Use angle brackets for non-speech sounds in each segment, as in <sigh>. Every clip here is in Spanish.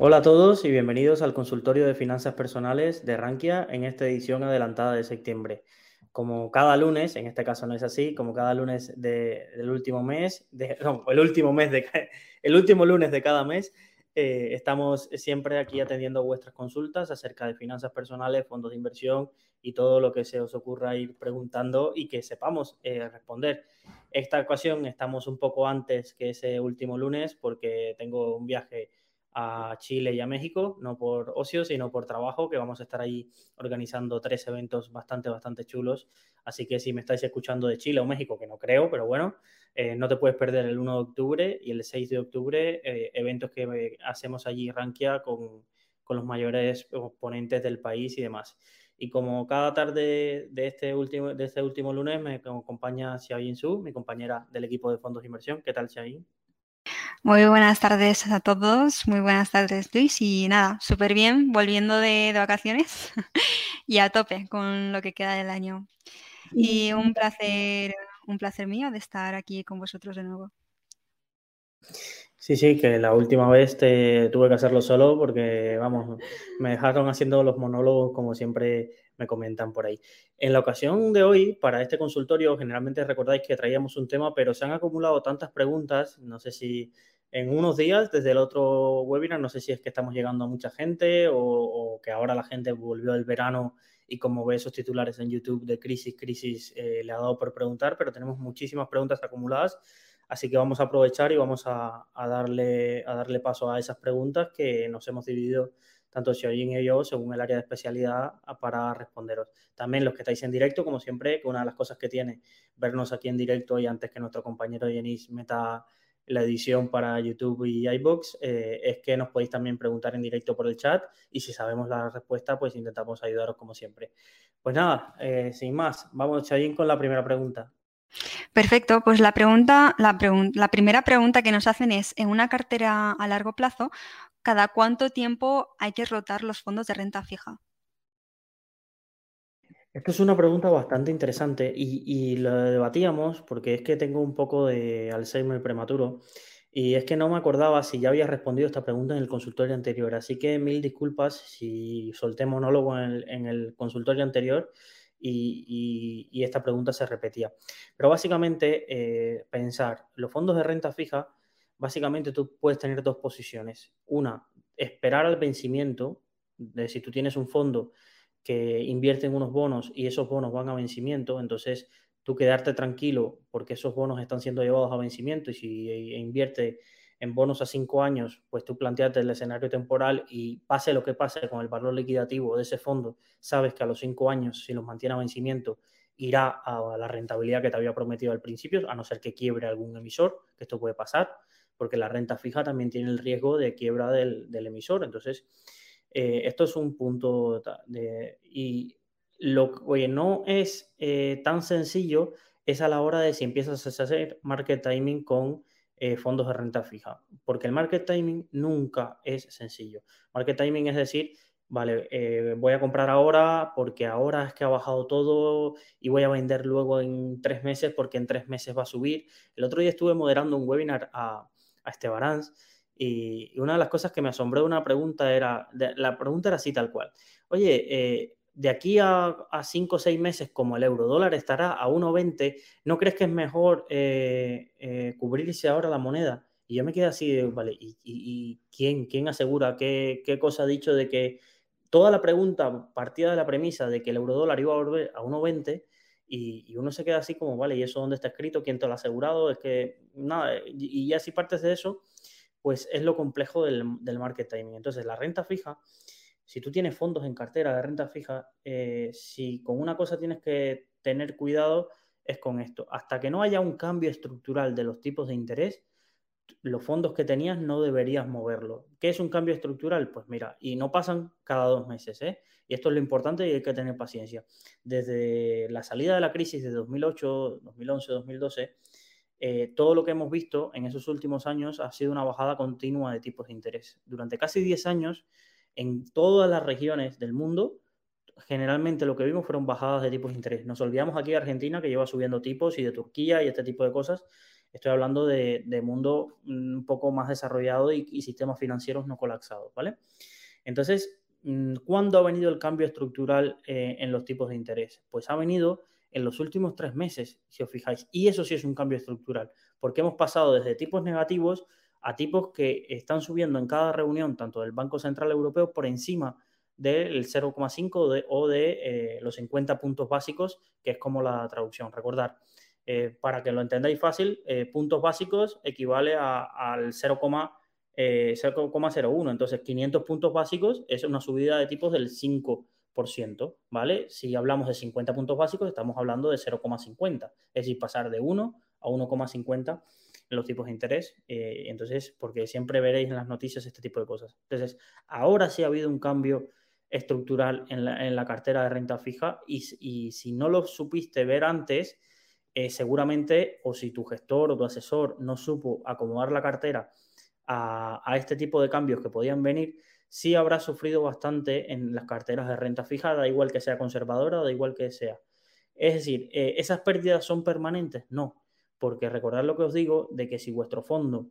Hola a todos y bienvenidos al consultorio de finanzas personales de Rankia en esta edición adelantada de septiembre. Como cada lunes, en este caso no es así, como cada lunes del último mes, <laughs> no, el último mes de el último lunes de cada mes, eh, estamos siempre aquí atendiendo vuestras consultas acerca de finanzas personales, fondos de inversión y todo lo que se os ocurra ir preguntando y que sepamos eh, responder. Esta ocasión estamos un poco antes que ese último lunes porque tengo un viaje a Chile y a México, no por ocio, sino por trabajo, que vamos a estar ahí organizando tres eventos bastante, bastante chulos. Así que si me estáis escuchando de Chile o México, que no creo, pero bueno, eh, no te puedes perder el 1 de octubre y el 6 de octubre, eh, eventos que eh, hacemos allí Rankia con, con los mayores ponentes del país y demás. Y como cada tarde de este último, de este último lunes me acompaña Xiaoyin Su, mi compañera del equipo de fondos de inversión. ¿Qué tal, Xiaoyin? Muy buenas tardes a todos, muy buenas tardes Luis y nada, súper bien, volviendo de, vacaciones <laughs> y a tope con lo que queda del año. Y un placer, un placer mío de estar aquí con vosotros de nuevo. Sí, sí, que la última vez te tuve que hacerlo solo porque, vamos, me dejaron haciendo los monólogos como siempre me comentan por ahí. En la ocasión de hoy, para este consultorio, generalmente recordáis que traíamos un tema, pero se han acumulado tantas preguntas, no sé si en unos días, desde el otro webinar, no sé si es que estamos llegando a mucha gente o, que ahora la gente volvió del verano y como ve esos titulares en YouTube de crisis, crisis, eh, le ha dado por preguntar, pero tenemos muchísimas preguntas acumuladas, así que vamos a aprovechar y vamos a, darle, a darle paso a esas preguntas que nos hemos dividido tanto Xiaoyin y yo, según el área de especialidad, para responderos. También los que estáis en directo, como siempre, que una de las cosas que tiene vernos aquí en directo y antes que nuestro compañero Denis meta la edición para YouTube y iBox, eh, es que nos podéis también preguntar en directo por el chat y si sabemos la respuesta, pues intentamos ayudaros como siempre. Pues nada, eh, sin más, vamos Xiaoyin con la primera pregunta. Perfecto, pues la pregunta, la primera pregunta que nos hacen es, en una cartera a largo plazo, ¿cada cuánto tiempo hay que rotar los fondos de renta fija? Esto es una pregunta bastante interesante y, lo debatíamos porque es que tengo un poco de Alzheimer prematuro y es que no me acordaba si ya había respondido esta pregunta en el consultorio anterior. Así que mil disculpas si solté monólogo en el, consultorio anterior y, esta pregunta se repetía. Pero básicamente, eh, pensar, los fondos de renta fija básicamente tú puedes tener dos posiciones. Una, esperar al vencimiento, de si tú tienes un fondo que invierte en unos bonos y esos bonos van a vencimiento, entonces tú quedarte tranquilo porque esos bonos están siendo llevados a vencimiento y si e invierte en bonos a cinco años, pues tú planteate el escenario temporal y pase lo que pase con el valor liquidativo de ese fondo, sabes que a los cinco años, si los mantiene a vencimiento, irá a la rentabilidad que te había prometido al principio, a no ser que quiebre algún emisor, que esto puede pasar porque la renta fija también tiene el riesgo de quiebra del, emisor. Entonces, eh, esto es un punto de... Y lo que no es eh, tan sencillo es a la hora de si empiezas a hacer market timing con eh, fondos de renta fija, porque el market timing nunca es sencillo. Market timing es decir, vale, voy a comprar ahora porque ahora es que ha bajado todo y voy a vender luego en tres meses porque en tres meses va a subir. El otro día estuve moderando un webinar a, a Estebaranz. Y, una de las cosas que me asombró de una pregunta era, la pregunta era así tal cual. Oye, eh, de aquí a, cinco o seis meses, como el euro dólar estará a 1,20, ¿no crees que es mejor eh, eh, cubrirse ahora la moneda? Y yo me quedé así, vale, ¿y, quién, quién asegura qué, qué, cosa ha dicho de que toda la pregunta partía de la premisa de que el euro dólar iba a volver a 1,20 y, uno se queda así como, vale, ¿y eso dónde está escrito? ¿Quién te lo ha asegurado? Es que, nada, y ya si partes de eso, pues es lo complejo del, market timing. Entonces, la renta fija, si tú tienes fondos en cartera de renta fija, eh, si con una cosa tienes que tener cuidado, es con esto. Hasta que no haya un cambio estructural de los tipos de interés, los fondos que tenías no deberías moverlo. ¿Qué es un cambio estructural? Pues mira, y no pasan cada dos meses, ¿eh? Y esto es lo importante y hay que tener paciencia. Desde la salida de la crisis de 2008, 2011, 2012, todo lo que hemos visto en esos últimos años ha sido una bajada continua de tipos de interés. Durante casi 10 años, en todas las regiones del mundo, generalmente lo que vimos fueron bajadas de tipos de interés. Nos olvidamos aquí de Argentina, que lleva subiendo tipos, y de Turquía y este tipo de cosas. Estoy hablando de, mundo un poco más desarrollado y, sistemas financieros no colapsados, ¿vale? Entonces, mm, ¿cuándo ha venido el cambio estructural eh, en los tipos de interés? Pues ha venido en los últimos tres meses, si os fijáis. Y eso sí es un cambio estructural, porque hemos pasado desde tipos negativos a tipos que están subiendo en cada reunión, tanto del Banco Central Europeo, por encima del 0,5 o de eh, los 50 puntos básicos, que es como la traducción. Recordar, eh, para que lo entendáis fácil, eh, puntos básicos equivale al 0,01. Entonces, 500 puntos básicos es una subida de tipos del 5%, ¿vale? Si hablamos de 50 puntos básicos, estamos hablando de 0,50, es decir, pasar de 1 a 1,50 en los tipos de interés. entonces, porque siempre veréis en las noticias este tipo de cosas. Entonces, ahora sí ha habido un cambio estructural en la, cartera de renta fija y, si no lo supiste ver antes, eh, seguramente o si tu gestor o tu asesor no supo acomodar la cartera a, este tipo de cambios que podían venir, sí habrá sufrido bastante en las carteras de renta fija, da igual que sea conservadora da igual que sea. Es decir, eh, ¿esas pérdidas son permanentes? No, porque recordad lo que os digo de que si vuestro fondo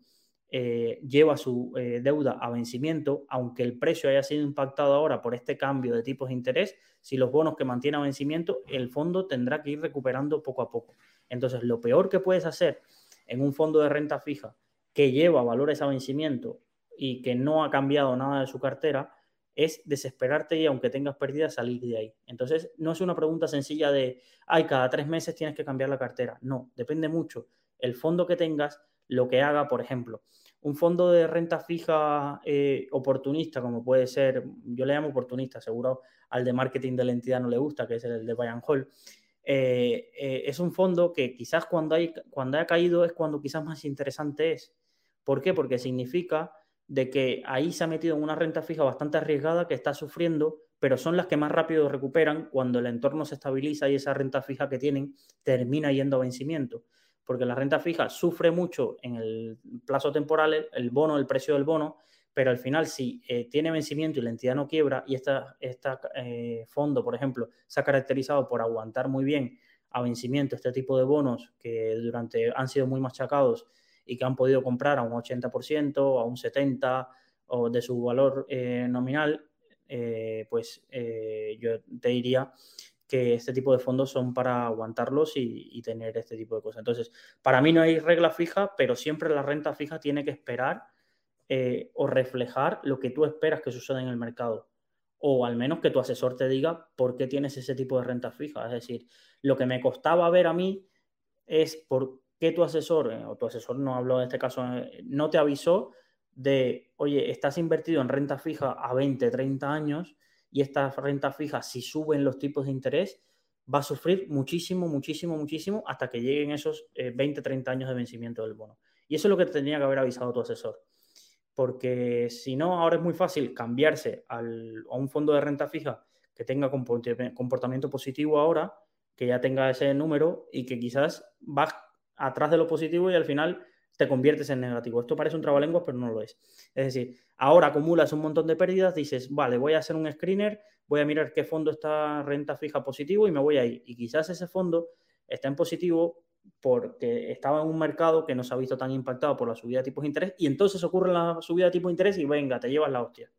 eh, lleva su deuda a vencimiento, aunque el precio haya sido impactado ahora por este cambio de tipos de interés, si los bonos que mantienen a vencimiento, el fondo tendrá que ir recuperando poco a poco. Entonces, lo peor que puedes hacer en un fondo de renta fija que lleva valores a vencimiento y que no ha cambiado nada de su cartera, es desesperarte y aunque tengas pérdidas, salir de ahí. Entonces, no es una pregunta sencilla de, ay, cada tres meses tienes que cambiar la cartera. No, depende mucho el fondo que tengas, lo que haga, por ejemplo, un fondo de renta fija eh, oportunista, como puede ser, yo le llamo oportunista, seguro al de marketing de la entidad no le gusta, que es el de Bayern Hall, eh, eh, es un fondo que quizás cuando, hay, cuando haya caído es cuando quizás más interesante es. ¿Por qué? Porque significa de que ahí se ha metido en una renta fija bastante arriesgada que está sufriendo, pero son las que más rápido recuperan cuando el entorno se estabiliza y esa renta fija que tienen termina yendo a vencimiento porque la renta fija sufre mucho en el plazo temporal, el bono, el precio del bono, pero al final si eh, tiene vencimiento y la entidad no quiebra y este eh, fondo, por ejemplo, se ha caracterizado por aguantar muy bien a vencimiento este tipo de bonos que durante han sido muy machacados y que han podido comprar a un 80%, a un 70% o de su valor eh, nominal, pues yo te diría que este tipo de fondos son para aguantarlos y, tener este tipo de cosas. Entonces, para mí no hay regla fija, pero siempre la renta fija tiene que esperar eh, o reflejar lo que tú esperas que suceda en el mercado. O al menos que tu asesor te diga por qué tienes ese tipo de renta fija. Es decir, lo que me costaba ver a mí es por qué tu asesor, eh, o tu asesor no habló en este caso, eh, no te avisó de, oye, estás invertido en renta fija a 20, 30 años y esta renta fija, si suben los tipos de interés, va a sufrir muchísimo, muchísimo, muchísimo hasta que lleguen esos 20, eh, 30 años de vencimiento del bono. Y eso es lo que tendría que haber avisado tu asesor. Porque si no, ahora es muy fácil cambiarse a un fondo de renta fija que tenga comportamiento positivo ahora, que ya tenga ese número y que quizás va atrás de lo positivo y al final te conviertes en negativo. Esto parece un trabalenguas, pero no lo es. Es decir, ahora acumulas un montón de pérdidas, dices, vale, voy a hacer un screener, voy a mirar qué fondo está renta fija positivo y me voy ahí. Y quizás ese fondo está en positivo porque estaba en un mercado que no se ha visto tan impactado por la subida de tipos de interés y entonces ocurre la subida de tipos de interés y venga, te llevas la hostia.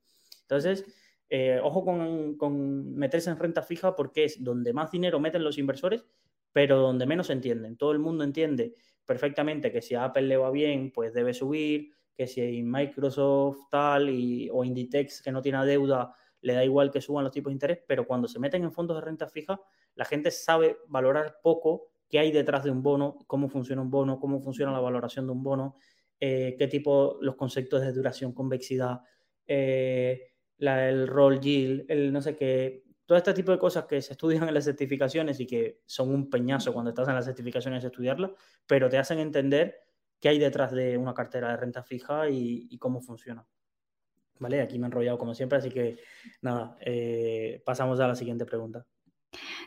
Entonces, eh, ojo con, con, meterse en renta fija porque es donde más dinero meten los inversores, pero donde menos entienden. Todo el mundo entiende perfectamente que si a Apple le va bien, pues debe subir, que si Microsoft tal y, o Inditex que no tiene deuda, le da igual que suban los tipos de interés, pero cuando se meten en fondos de renta fija, la gente sabe valorar poco qué hay detrás de un bono, cómo funciona un bono, cómo funciona la valoración de un bono, eh, qué tipo, los conceptos de duración, convexidad, eh, el roll yield, el no sé qué, todo este tipo de cosas que se estudian en las certificaciones y que son un peñazo cuando estás en las certificaciones estudiarlas, pero te hacen entender qué hay detrás de una cartera de renta fija y, cómo funciona. ¿Vale? Aquí me he enrollado como siempre, así que nada, eh, pasamos a la siguiente pregunta.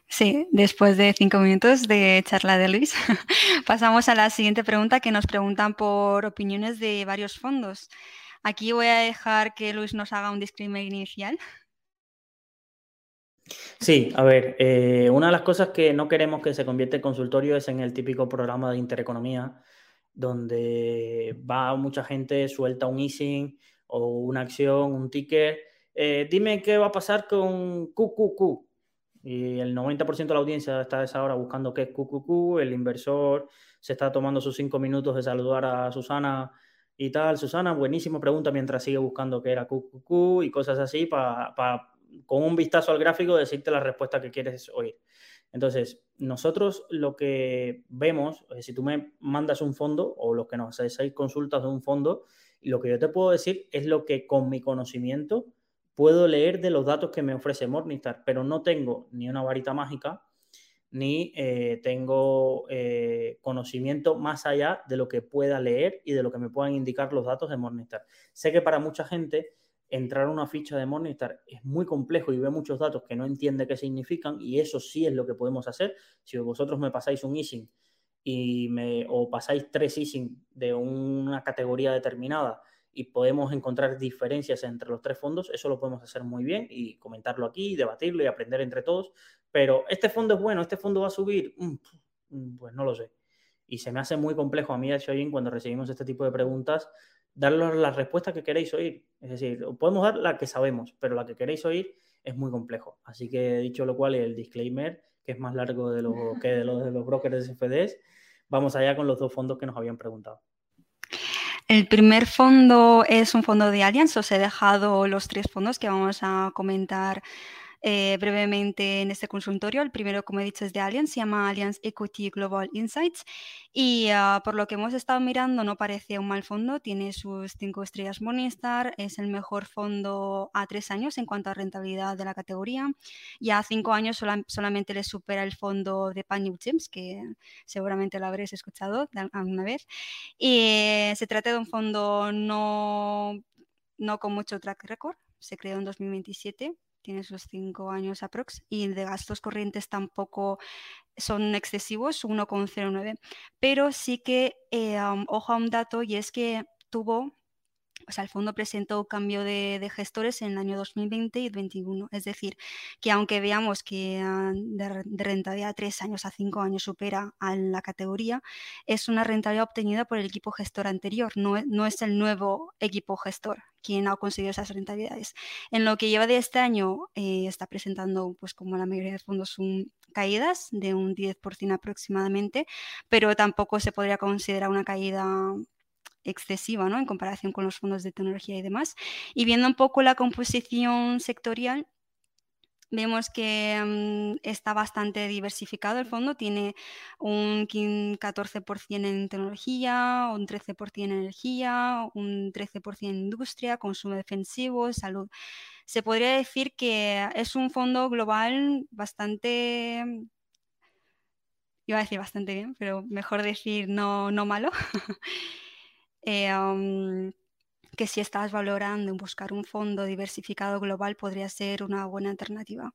Sí, después de cinco minutos de charla de Luis, <laughs> pasamos a la siguiente pregunta que nos preguntan por opiniones de varios fondos. Aquí voy a dejar que Luis nos haga un disclaimer inicial. Sí, a ver, eh, una de las cosas que no queremos que se convierta en consultorio es en el típico programa de intereconomía, donde va mucha gente, suelta un easing o una acción, un ticket. Eh, dime qué va a pasar con QQQ. Y el 90% de la audiencia está a esa hora buscando qué es QQQ, el inversor se está tomando sus cinco minutos de saludar a Susana y tal. Susana, buenísima pregunta mientras sigue buscando qué era QQQ y cosas así para con un vistazo al gráfico decirte la respuesta que quieres oír. Entonces, nosotros lo que vemos, si tú me mandas un fondo o los que nos hacéis consultas de un fondo, lo que yo te puedo decir es lo que con mi conocimiento puedo leer de los datos que me ofrece Morningstar, pero no tengo ni una varita mágica ni eh, tengo eh, conocimiento más allá de lo que pueda leer y de lo que me puedan indicar los datos de Morningstar. Sé que para mucha gente entrar a una ficha de Morningstar es muy complejo y ve muchos datos que no entiende qué significan y eso sí es lo que podemos hacer. Si vosotros me pasáis un easing y me, o pasáis tres easing de una categoría determinada y podemos encontrar diferencias entre los tres fondos, eso lo podemos hacer muy bien y comentarlo aquí, debatirlo y aprender entre todos. Pero este fondo es bueno, este fondo va a subir, mm, mm, pues no lo sé. Y se me hace muy complejo a mí, hecho bien, cuando recibimos este tipo de preguntas, darles la respuesta que queréis oír. Es decir, podemos dar la que sabemos, pero la que queréis oír es muy complejo. Así que dicho lo cual, el disclaimer, que es más largo de lo que de los, de los brokers de CFDs, vamos allá con los dos fondos que nos habían preguntado. El primer fondo es un fondo de Allianz, os he dejado los tres fondos que vamos a comentar eh, brevemente en este consultorio. El primero, como he dicho, es de Allianz, se llama Allianz Equity Global Insights y ah, por lo que hemos estado mirando no parece un mal fondo, tiene sus cinco estrellas Morningstar, es el mejor fondo a tres años en cuanto a rentabilidad de la categoría y a cinco años solamente le supera el fondo de Pan New Gems, que seguramente lo habréis escuchado alguna vez. Y se trata de un fondo no, no con mucho track record, se creó en 2027 tiene sus cinco años aprox, y de gastos corrientes tampoco son excesivos, 1,09. Pero sí que, eh, ojo a un dato, y es que tuvo o sea, el fondo presentó cambio de, gestores en el año 2020 y 2021. Es decir, que aunque veamos que ah, de, rentabilidad a tres años a cinco años supera a la categoría, es una rentabilidad obtenida por el equipo gestor anterior, no, no es el nuevo equipo gestor quien ha conseguido esas rentabilidades. En lo que lleva de este año, eh, está presentando, pues como la mayoría de fondos, un, caídas de un 10% aproximadamente, pero tampoco se podría considerar una caída excesiva ¿no? en comparación con los fondos de tecnología y demás. Y viendo un poco la composición sectorial, vemos que mm, está bastante diversificado el fondo, tiene un 14% en tecnología, un 13% en energía, un 13% en industria, consumo defensivo, salud. Se podría decir que es un fondo global bastante, iba a decir bastante bien, pero mejor decir no, no malo. <laughs> Eh, que si estás valorando en buscar un fondo diversificado global podría ser una buena alternativa.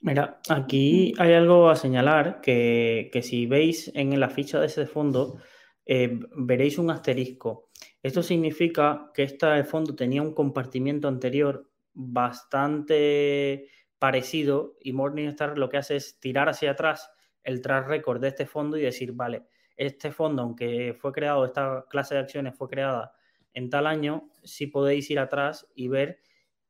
Mira, aquí hay algo a señalar que, si veis en la ficha de ese fondo, eh, veréis un asterisco. Esto significa que este fondo tenía un compartimiento anterior bastante parecido y Morningstar lo que hace es tirar hacia atrás el track record de este fondo y decir, vale, este fondo, aunque fue creado, esta clase de acciones fue creada en tal año, sí podéis ir atrás y ver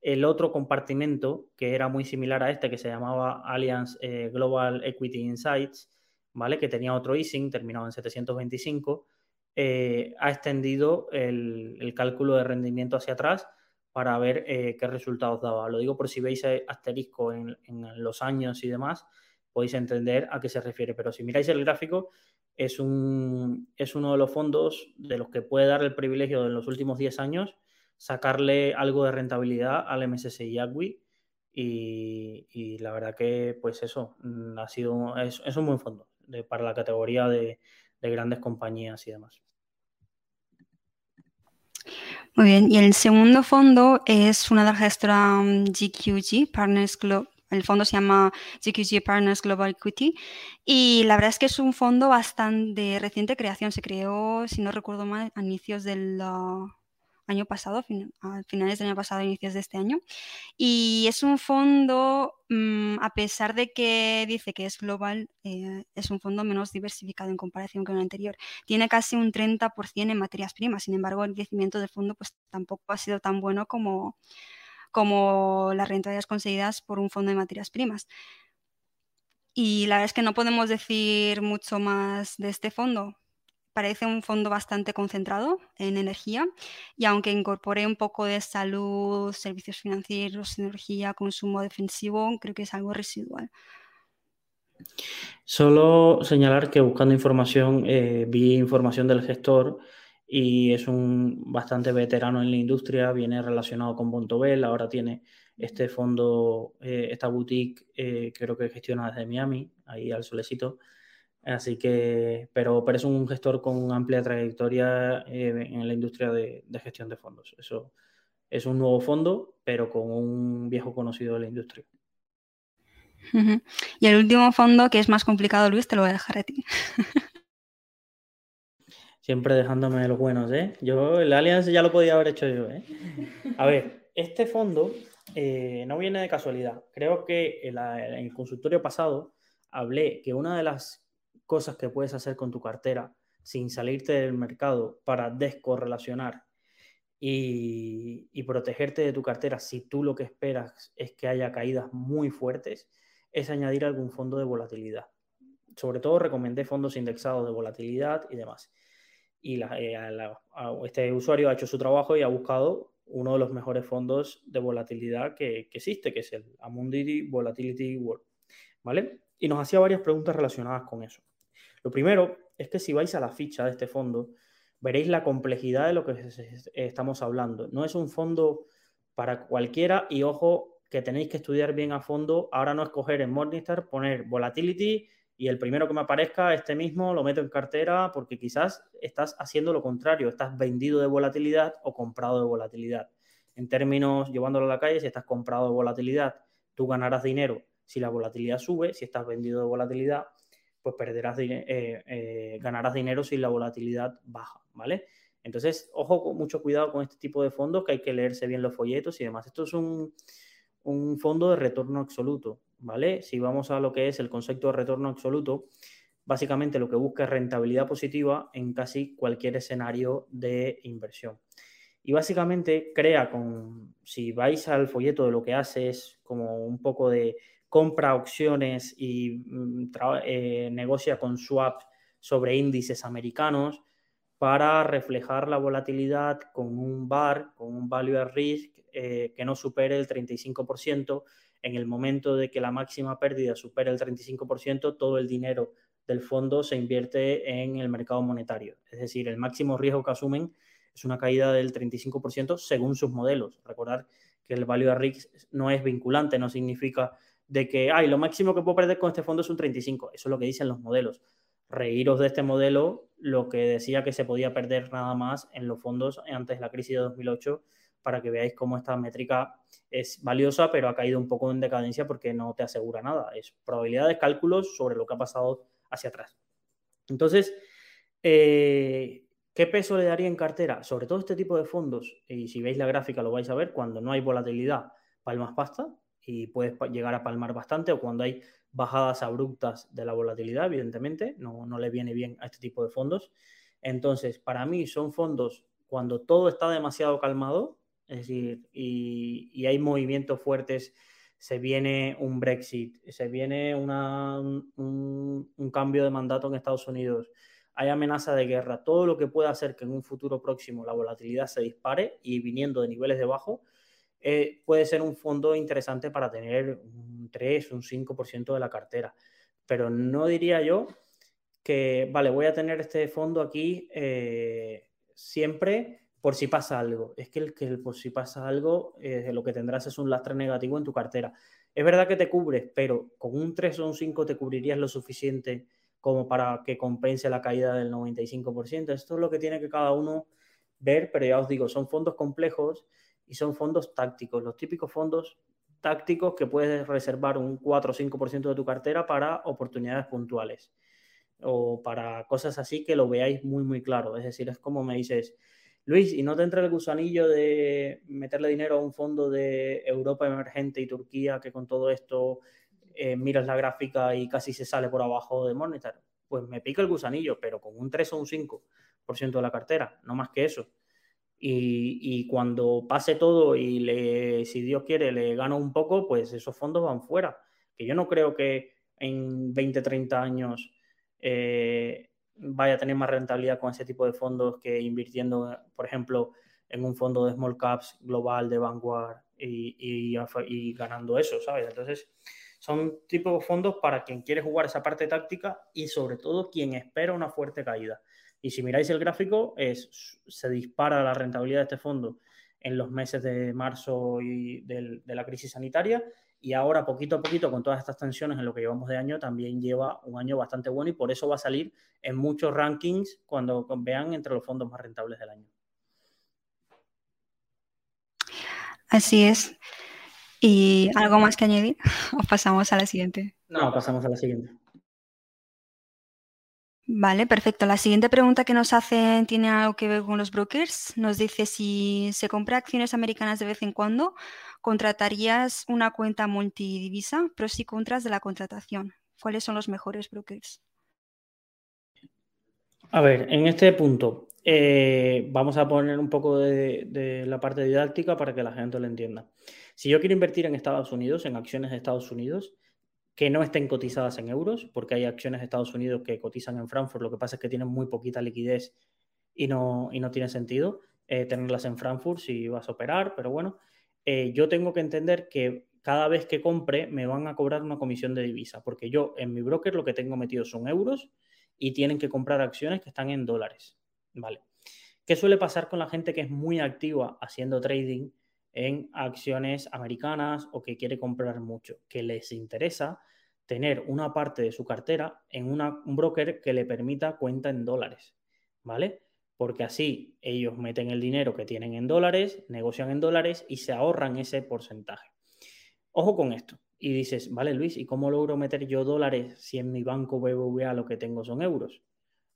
el otro compartimento que era muy similar a este, que se llamaba Allianz eh, Global Equity Insights, ¿vale? Que tenía otro easing terminado en 725, eh, ha extendido el, cálculo de rendimiento hacia atrás para ver eh, qué resultados daba. Lo digo por si veis asterisco en los años y demás, podéis entender a qué se refiere. Pero si miráis el gráfico, es, un, es uno de los fondos de los que puede dar el privilegio en los últimos 10 años sacarle algo de rentabilidad al MSCI Agui y, y, la verdad que pues eso mm, ha sido es, un buen fondo para la categoría de, grandes compañías y demás. Muy bien, y el segundo fondo es una de las gestora GQG, Partners Global. El fondo se llama GQG Partners Global Equity y la verdad es que es un fondo bastante reciente creación. Se creó, si no recuerdo mal, a inicios del año pasado, a finales del año pasado, inicios de este año. Y es un fondo, mm, a pesar de que dice que es global, eh, es un fondo menos diversificado en comparación con el anterior. Tiene casi un 30% en materias primas, sin embargo, el crecimiento del fondo pues, tampoco ha sido tan bueno como, como las rentabilidades conseguidas por un fondo de materias primas. Y la verdad es que no podemos decir mucho más de este fondo parece un fondo bastante concentrado en energía y aunque incorpore un poco de salud, servicios financieros, energía, consumo defensivo, creo que es algo residual. Solo señalar que buscando información, eh, vi información del gestor y es un bastante veterano en la industria, viene relacionado con Bontobel, ahora tiene este fondo, eh, esta boutique, eh, creo que gestiona desde Miami, ahí al solecito, Así que, pero, pero es un gestor con amplia trayectoria eh, en la industria de, gestión de fondos. Eso es un nuevo fondo, pero con un viejo conocido de la industria. Y el último fondo, que es más complicado, Luis, te lo voy a dejar a ti. <laughs> Siempre dejándome los buenos, ¿eh? Yo, el Allianz ya lo podía haber hecho yo, ¿eh? A ver, este fondo eh, no viene de casualidad. Creo que en el consultorio pasado hablé que una de las cosas que puedes hacer con tu cartera sin salirte del mercado para descorrelacionar y, protegerte de tu cartera si tú lo que esperas es que haya caídas muy fuertes, es añadir algún fondo de volatilidad. Sobre todo recomendé fondos indexados de volatilidad y demás. Y eh, este usuario ha hecho su trabajo y ha buscado uno de los mejores fondos de volatilidad que, que existe, que es el Amundi Volatility World. ¿Vale? Y nos hacía varias preguntas relacionadas con eso. Lo primero es que si vais a la ficha de este fondo, veréis la complejidad de lo que estamos hablando. No es un fondo para cualquiera y ojo que tenéis que estudiar bien a fondo. Ahora no escoger en Morningstar, poner volatility y el primero que me aparezca, este mismo, lo meto en cartera porque quizás estás haciendo lo contrario, estás vendido de volatilidad o comprado de volatilidad. En términos, llevándolo a la calle, si estás comprado de volatilidad, tú ganarás dinero si la volatilidad sube, si estás vendido de volatilidad, pues perderás eh, eh, ganarás dinero si la volatilidad baja, ¿vale? Entonces, ojo, mucho cuidado con este tipo de fondos, que hay que leerse bien los folletos y demás. Esto es un, un fondo de retorno absoluto, ¿vale? Si vamos a lo que es el concepto de retorno absoluto, básicamente lo que busca es rentabilidad positiva en casi cualquier escenario de inversión. Y básicamente crea con, si vais al folleto de lo que hace es como un poco de compra opciones y mm, eh, negocia con swaps sobre índices americanos para reflejar la volatilidad con un VAR, con un value at risk eh, que no supere el 35%. En el momento de que la máxima pérdida supere el 35%, todo el dinero del fondo se invierte en el mercado monetario. Es decir, el máximo riesgo que asumen es una caída del 35% según sus modelos. Recordar que el value at risk no es vinculante, no significa de que, ay, lo máximo que puedo perder con este fondo es un 35. Eso es lo que dicen los modelos. Reíros de este modelo, lo que decía que se podía perder nada más en los fondos antes de la crisis de 2008, para que veáis cómo esta métrica es valiosa, pero ha caído un poco en decadencia porque no te asegura nada. Es probabilidad de cálculos sobre lo que ha pasado hacia atrás. Entonces, eh, ¿qué peso le daría en cartera? Sobre todo este tipo de fondos, y si veis la gráfica lo vais a ver, cuando no hay volatilidad, palmas pasta, y puedes llegar a palmar bastante o cuando hay bajadas abruptas de la volatilidad, evidentemente, no, no le viene bien a este tipo de fondos. Entonces, para mí son fondos cuando todo está demasiado calmado, es decir, y, hay movimientos fuertes, se viene un Brexit, se viene una, un, un, cambio de mandato en Estados Unidos, hay amenaza de guerra, todo lo que pueda hacer que en un futuro próximo la volatilidad se dispare y viniendo de niveles de bajo, eh, puede ser un fondo interesante para tener un 3, un 5% de la cartera. Pero no diría yo que, vale, voy a tener este fondo aquí eh, siempre por si pasa algo. Es que el que por si pasa algo, eh, lo que tendrás es un lastre negativo en tu cartera. Es verdad que te cubres, pero con un 3 o un 5 te cubrirías lo suficiente como para que compense la caída del 95%. Esto es lo que tiene que cada uno ver, pero ya os digo, son fondos complejos y son fondos tácticos, los típicos fondos tácticos que puedes reservar un 4 o 5% de tu cartera para oportunidades puntuales o para cosas así que lo veáis muy, muy claro. Es decir, es como me dices, Luis, ¿y no te entra el gusanillo de meterle dinero a un fondo de Europa emergente y Turquía que con todo esto eh, miras la gráfica y casi se sale por abajo de Monetar? Pues me pica el gusanillo, pero con un 3 o un 5% de la cartera, no más que eso. Y, cuando pase todo y le, si Dios quiere le gano un poco, pues esos fondos van fuera. Que yo no creo que en 20, 30 años eh, vaya a tener más rentabilidad con ese tipo de fondos que invirtiendo, por ejemplo, en un fondo de small caps global de Vanguard y, y, ganando eso, ¿sabes? Entonces, son tipos de fondos para quien quiere jugar esa parte táctica y sobre todo quien espera una fuerte caída. Y si miráis el gráfico, es, se dispara la rentabilidad de este fondo en los meses de marzo y de la crisis sanitaria y ahora poquito a poquito con todas estas tensiones en lo que llevamos de año también lleva un año bastante bueno y por eso va a salir en muchos rankings cuando vean entre los fondos más rentables del año. Así es. ¿Y algo más que añadir? <laughs> ¿O pasamos a la siguiente? No, pasamos a la siguiente. Vale, perfecto. La siguiente pregunta que nos hacen tiene algo que ver con los brokers. Nos dice si se compra acciones americanas de vez en cuando, ¿contratarías una cuenta multidivisa? Pros y contras de la contratación. ¿Cuáles son los mejores brokers? A ver, en este punto eh, vamos a poner un poco de, de, la parte didáctica para que la gente lo entienda. Si yo quiero invertir en Estados Unidos, en acciones de Estados Unidos, que no estén cotizadas en euros, porque hay acciones de Estados Unidos que cotizan en Frankfurt, lo que pasa es que tienen muy poquita liquidez y no, y no tiene sentido eh, tenerlas en Frankfurt si vas a operar, pero bueno, eh, yo tengo que entender que cada vez que compre me van a cobrar una comisión de divisa, porque yo en mi broker lo que tengo metido son euros y tienen que comprar acciones que están en dólares, ¿vale? ¿Qué suele pasar con la gente que es muy activa haciendo trading? En acciones americanas o que quiere comprar mucho, que les interesa tener una parte de su cartera en un broker que le permita cuenta en dólares, ¿vale? Porque así ellos meten el dinero que tienen en dólares, negocian en dólares y se ahorran ese porcentaje. Ojo con esto. Y dices, vale Luis, ¿y cómo logro meter yo dólares si en mi banco BBVA lo que tengo son euros?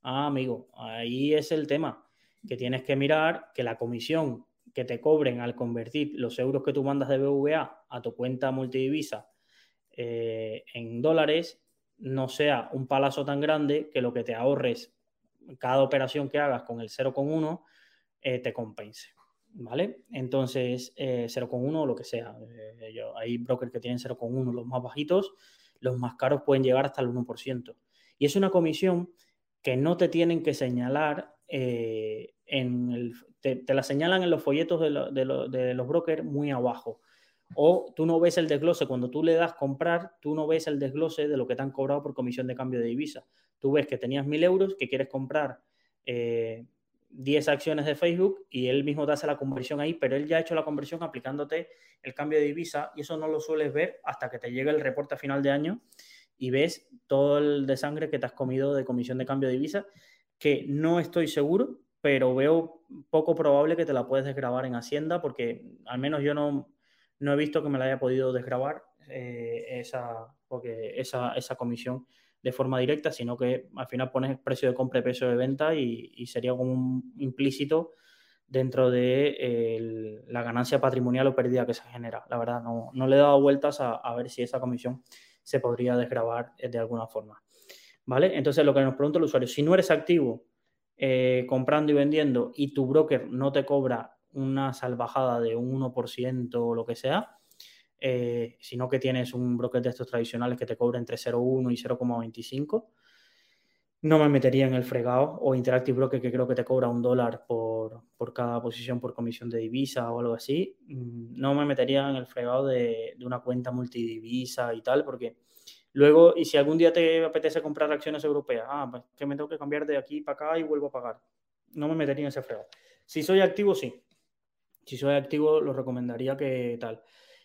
Ah, amigo, ahí es el tema, que tienes que mirar que la comisión que te cobren al convertir los euros que tú mandas de BVA a tu cuenta multidivisa eh, en dólares no sea un palazo tan grande que lo que te ahorres cada operación que hagas con el 0,1 eh, te compense. ¿Vale? Entonces, eh, 0,1 o lo que sea. Eh, hay brokers que tienen 0,1 los más bajitos, los más caros pueden llegar hasta el 1%. Y es una comisión que no te tienen que señalar en el, te, la señalan en los folletos de, los brokers muy abajo. O tú no ves el desglose, cuando tú le das comprar, tú no ves el desglose de lo que te han cobrado por comisión de cambio de divisa. Tú ves que tenías mil euros, que quieres comprar 10 eh, acciones de Facebook y él mismo te hace la conversión ahí, pero él ya ha hecho la conversión aplicándote el cambio de divisa y eso no lo sueles ver hasta que te llegue el reporte a final de año y ves todo el de sangre que te has comido de comisión de cambio de divisa, que no estoy seguro pero veo poco probable que te la puedes desgrabar en Hacienda porque al menos yo no, no he visto que me la haya podido desgrabar eh, esa, porque esa, esa, comisión de forma directa, sino que al final pones precio de compra y precio de venta y, sería como un implícito dentro de la ganancia patrimonial o pérdida que se genera. La verdad, no, no le he dado vueltas a, a, ver si esa comisión se podría desgrabar de alguna forma. ¿Vale? Entonces, lo que nos pregunta el usuario, si no eres activo eh, comprando y vendiendo y tu broker no te cobra una salvajada de un 1% o lo que sea, eh, sino que tienes un broker de estos tradicionales que te cobra entre 0,1 y 0,25, no me metería en el fregado o Interactive Broker que creo que te cobra un dólar por, por, cada posición por comisión de divisa o algo así. Mm, no me metería en el fregado de, de una cuenta multidivisa y tal, porque Luego, y si algún día te apetece comprar acciones europeas, ah, pues que me tengo que cambiar de aquí para acá y vuelvo a pagar. No me metería en ese frego. Si soy activo, sí. Si soy activo, lo recomendaría que tal.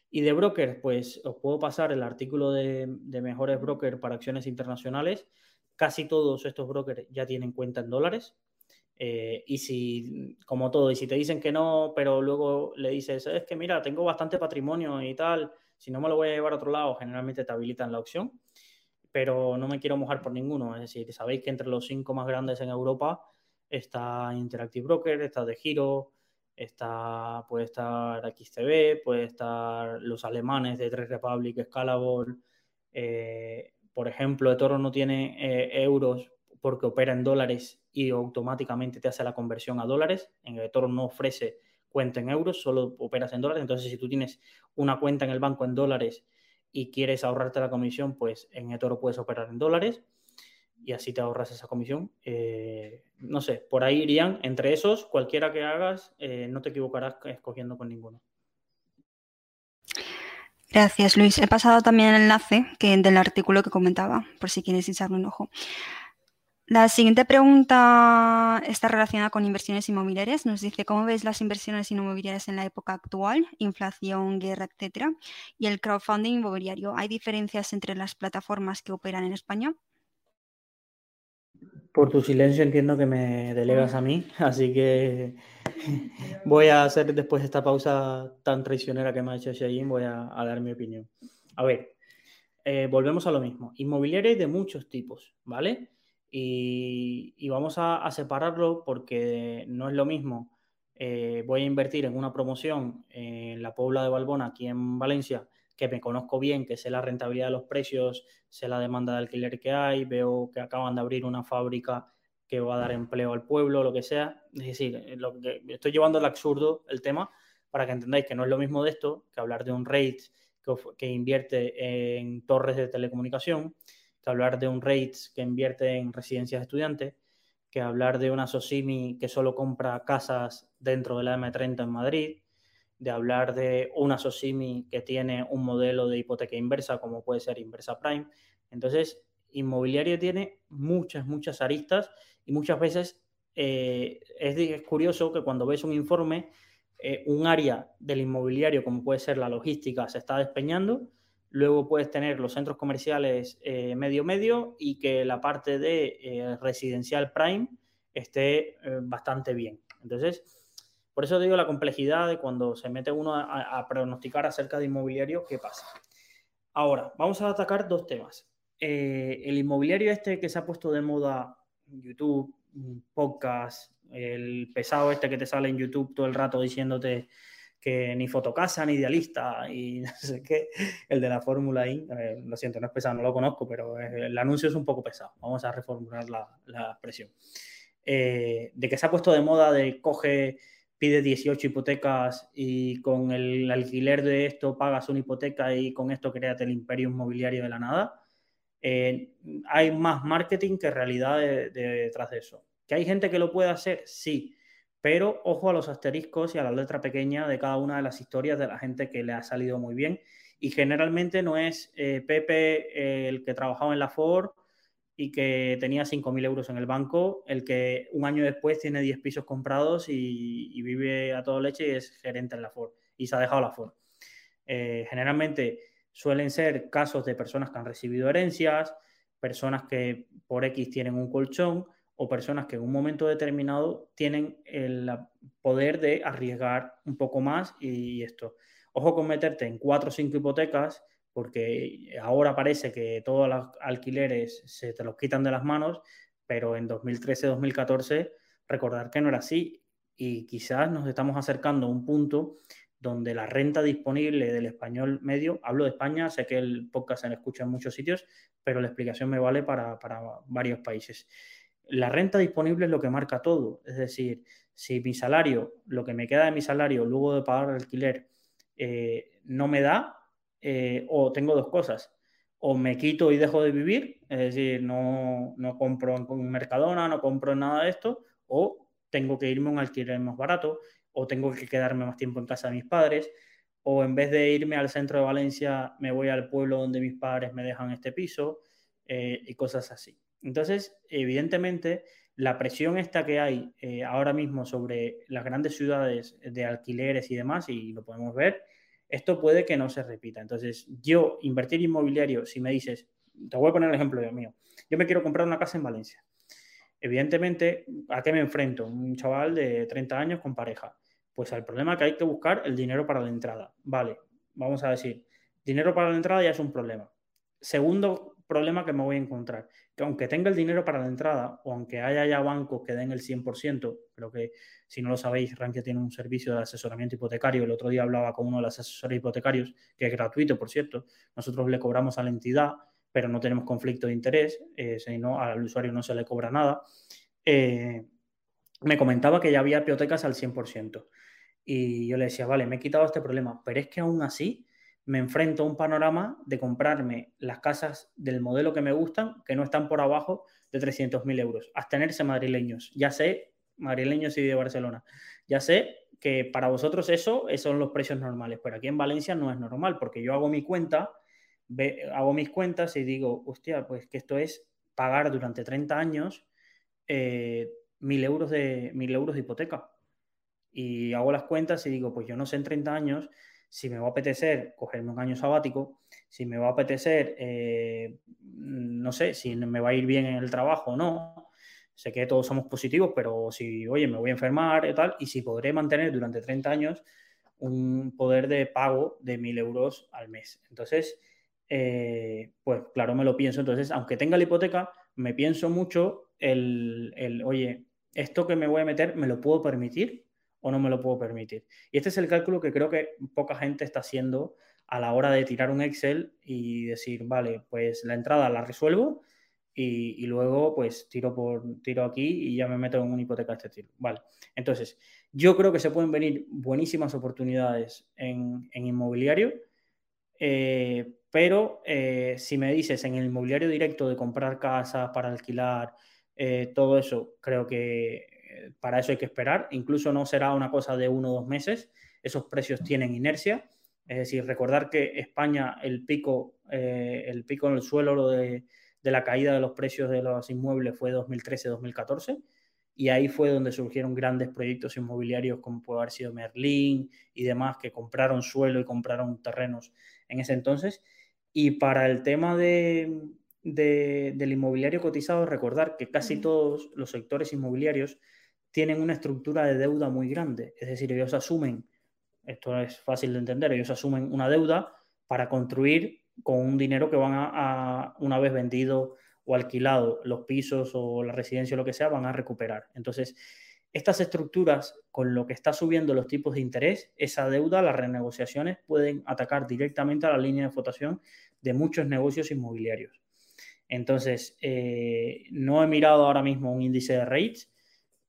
Y de broker, pues os puedo pasar el artículo de, mejores brokers para acciones internacionales. Casi todos estos brokers ya tienen cuenta en dólares. Eh, y si, como todo, y si te dicen que no, pero luego le dices, es que mira, tengo bastante patrimonio y tal, si no me lo voy a llevar a otro lado, generalmente te habilitan la opción, pero no me quiero mojar por ninguno. Es decir, sabéis que entre los cinco más grandes en Europa está Interactive Broker, está De Giro, está, puede estar XTB, puede estar los alemanes de Trade Republic, Scalable. Eh, por ejemplo, Toro no tiene eh, euros porque opera en dólares y automáticamente te hace la conversión a dólares. En eToro no ofrece cuenta en euros, solo operas en dólares. Entonces, si tú tienes una cuenta en el banco en dólares y quieres ahorrarte la comisión, pues en eToro puedes operar en dólares y así te ahorras esa comisión. Eh, no sé, por ahí irían. Entre esos, cualquiera que hagas, eh, no te equivocarás escogiendo con ninguno. Gracias, Luis. He pasado también el enlace del artículo que comentaba, por si quieres echarle un ojo. La siguiente pregunta está relacionada con inversiones inmobiliarias. Nos dice, ¿cómo ves las inversiones inmobiliarias en la época actual? Inflación, guerra, etcétera. Y el crowdfunding inmobiliario. ¿Hay diferencias entre las plataformas que operan en España? Por tu silencio entiendo que me delegas a mí, <laughs> así que voy a hacer después de esta pausa tan traicionera que me ha hecho Shayin, voy a, dar mi opinión. A ver, eh, volvemos a lo mismo. Inmobiliaria hay de muchos tipos, ¿vale? Y, vamos a, separarlo porque no es lo mismo. Eh, voy a invertir en una promoción en la Puebla de Balbona, aquí en Valencia, que me conozco bien, que sé la rentabilidad de los precios, sé la demanda de alquiler que hay, veo que acaban de abrir una fábrica que va a dar empleo al pueblo, lo que sea. Es decir, eh, lo que estoy llevando al absurdo el tema para que entendáis que no es lo mismo de esto que hablar de un REIT que invierte en torres de telecomunicación que hablar de un REITs que invierte en residencias de estudiantes, que hablar de una Sosimi que solo compra casas dentro de la M30 en Madrid, de hablar de una Sosimi que tiene un modelo de hipoteca inversa como puede ser Inversa Prime. Entonces, inmobiliario tiene muchas, muchas aristas y muchas veces eh, es, curioso que cuando ves un informe, eh, un área del inmobiliario como puede ser la logística se está despeñando Luego puedes tener los centros comerciales eh, medio medio y que la parte de eh, residencial prime esté eh, bastante bien. Entonces, por eso digo la complejidad de cuando se mete uno a, pronosticar acerca de inmobiliario, ¿qué pasa? Ahora, vamos a atacar dos temas. el inmobiliario este que se ha puesto de moda YouTube, podcast, el pesado este que te sale en YouTube todo el rato diciéndote que ni fotocasa ni idealista y <laughs> no sé qué, el de la Fórmula I, lo siento, no es pesado, no lo conozco, pero el anuncio es un poco pesado. Vamos a reformular la, la expresión. Eh, de que se ha puesto de moda de coge, pide 18 hipotecas y con el alquiler de esto pagas una hipoteca y con esto créate el imperio inmobiliario de la nada. Eh, hay más marketing que realidad detrás de eso. ¿Que hay gente que lo puede hacer? Sí pero ojo a los asteriscos y a la letra pequeña de cada una de las historias de la gente que le ha salido muy bien. Y generalmente no es eh, Pepe el que trabajaba en la Ford y que tenía 5.000 euros en el banco, el que un año después tiene 10 pisos comprados y, vive a todo leche y es gerente en la Ford y se ha dejado la Ford. Eh, generalmente suelen ser casos de personas que han recibido herencias, personas que por X tienen un colchón o personas que en un momento determinado tienen el poder de arriesgar un poco más y esto. Ojo con meterte en cuatro o cinco hipotecas porque ahora parece que todos los alquileres se te los quitan de las manos, pero en 2013-2014 recordar que no era así y quizás nos estamos acercando a un punto donde la renta disponible del español medio, hablo de España, sé que el podcast se escucha en muchos sitios, pero la explicación me vale para, para varios países la renta disponible es lo que marca todo. Es decir, si mi salario, lo que me queda de mi salario luego de pagar el alquiler, eh, no me da, eh, o tengo dos cosas. O me quito y dejo de vivir, es decir, no, no compro en Mercadona, no compro nada de esto, o tengo que irme a un alquiler más barato, o tengo que quedarme más tiempo en casa de mis padres, o en vez de irme al centro de Valencia, me voy al pueblo donde mis padres me dejan este piso, eh, y cosas así. Entonces, evidentemente, la presión esta que hay eh, ahora mismo sobre las grandes ciudades de alquileres y demás, y lo podemos ver, esto puede que no se repita. Entonces, yo invertir inmobiliario, si me dices, te voy a poner el ejemplo mío, yo me quiero comprar una casa en Valencia. Evidentemente, ¿a qué me enfrento? Un chaval de 30 años con pareja. Pues al problema que hay que buscar el dinero para la entrada. Vale, vamos a decir, dinero para la entrada ya es un problema. Segundo problema que me voy a encontrar, que aunque tenga el dinero para la entrada o aunque haya ya bancos que den el 100%, creo que si no lo sabéis, Rankia tiene un servicio de asesoramiento hipotecario. El otro día hablaba con uno de los asesores hipotecarios, que es gratuito, por cierto. Nosotros le cobramos a la entidad, pero no tenemos conflicto de interés, eh, si no, al usuario no se le cobra nada. Eh, me comentaba que ya había hipotecas al 100%. Y yo le decía, vale, me he quitado este problema, pero es que aún así me enfrento a un panorama de comprarme las casas del modelo que me gustan, que no están por abajo de 300.000 euros, abstenerse madrileños. Ya sé, madrileños y de Barcelona, ya sé que para vosotros eso, son los precios normales, pero aquí en Valencia no es normal, porque yo hago mi cuenta, hago mis cuentas y digo, hostia, pues que esto es pagar durante 30 años eh, mil euros de mil euros de hipoteca. Y hago las cuentas y digo, pues yo no sé en 30 años si me va a apetecer cogerme un año sabático, si me va a apetecer, eh, no sé, si me va a ir bien en el trabajo o no. Sé que todos somos positivos, pero si, oye, me voy a enfermar y tal, y si podré mantener durante 30 años un poder de pago de 1.000 euros al mes. Entonces, eh, pues claro, me lo pienso. Entonces, aunque tenga la hipoteca, me pienso mucho el, el, oye, esto que me voy a meter, ¿me lo puedo permitir? O no me lo puedo permitir. Y este es el cálculo que creo que poca gente está haciendo a la hora de tirar un Excel y decir, vale, pues la entrada la resuelvo y, luego pues tiro, por, tiro aquí y ya me meto en una hipoteca este tipo. Vale, entonces yo creo que se pueden venir buenísimas oportunidades en, inmobiliario, eh, pero eh, si me dices en el inmobiliario directo de comprar casas para alquilar, eh, todo eso, creo que para eso hay que esperar. Incluso no será una cosa de uno o dos meses. Esos precios tienen inercia. Es decir, recordar que España, el pico, eh, el pico en el suelo de, de, la caída de los precios de los inmuebles fue 2013-2014. Y ahí fue donde surgieron grandes proyectos inmobiliarios como puede haber sido Merlín y demás, que compraron suelo y compraron terrenos en ese entonces. Y para el tema de, del inmobiliario cotizado, recordar que casi todos los sectores inmobiliarios tienen una estructura de deuda muy grande. Es decir, ellos asumen, esto es fácil de entender, ellos asumen una deuda para construir con un dinero que van a, una vez vendido o alquilado los pisos o la residencia o lo que sea, van a recuperar. Entonces, estas estructuras, con lo que está subiendo los tipos de interés, esa deuda, las renegociaciones pueden atacar directamente a la línea de flotación de muchos negocios inmobiliarios. Entonces, eh, no he mirado ahora mismo un índice de rates,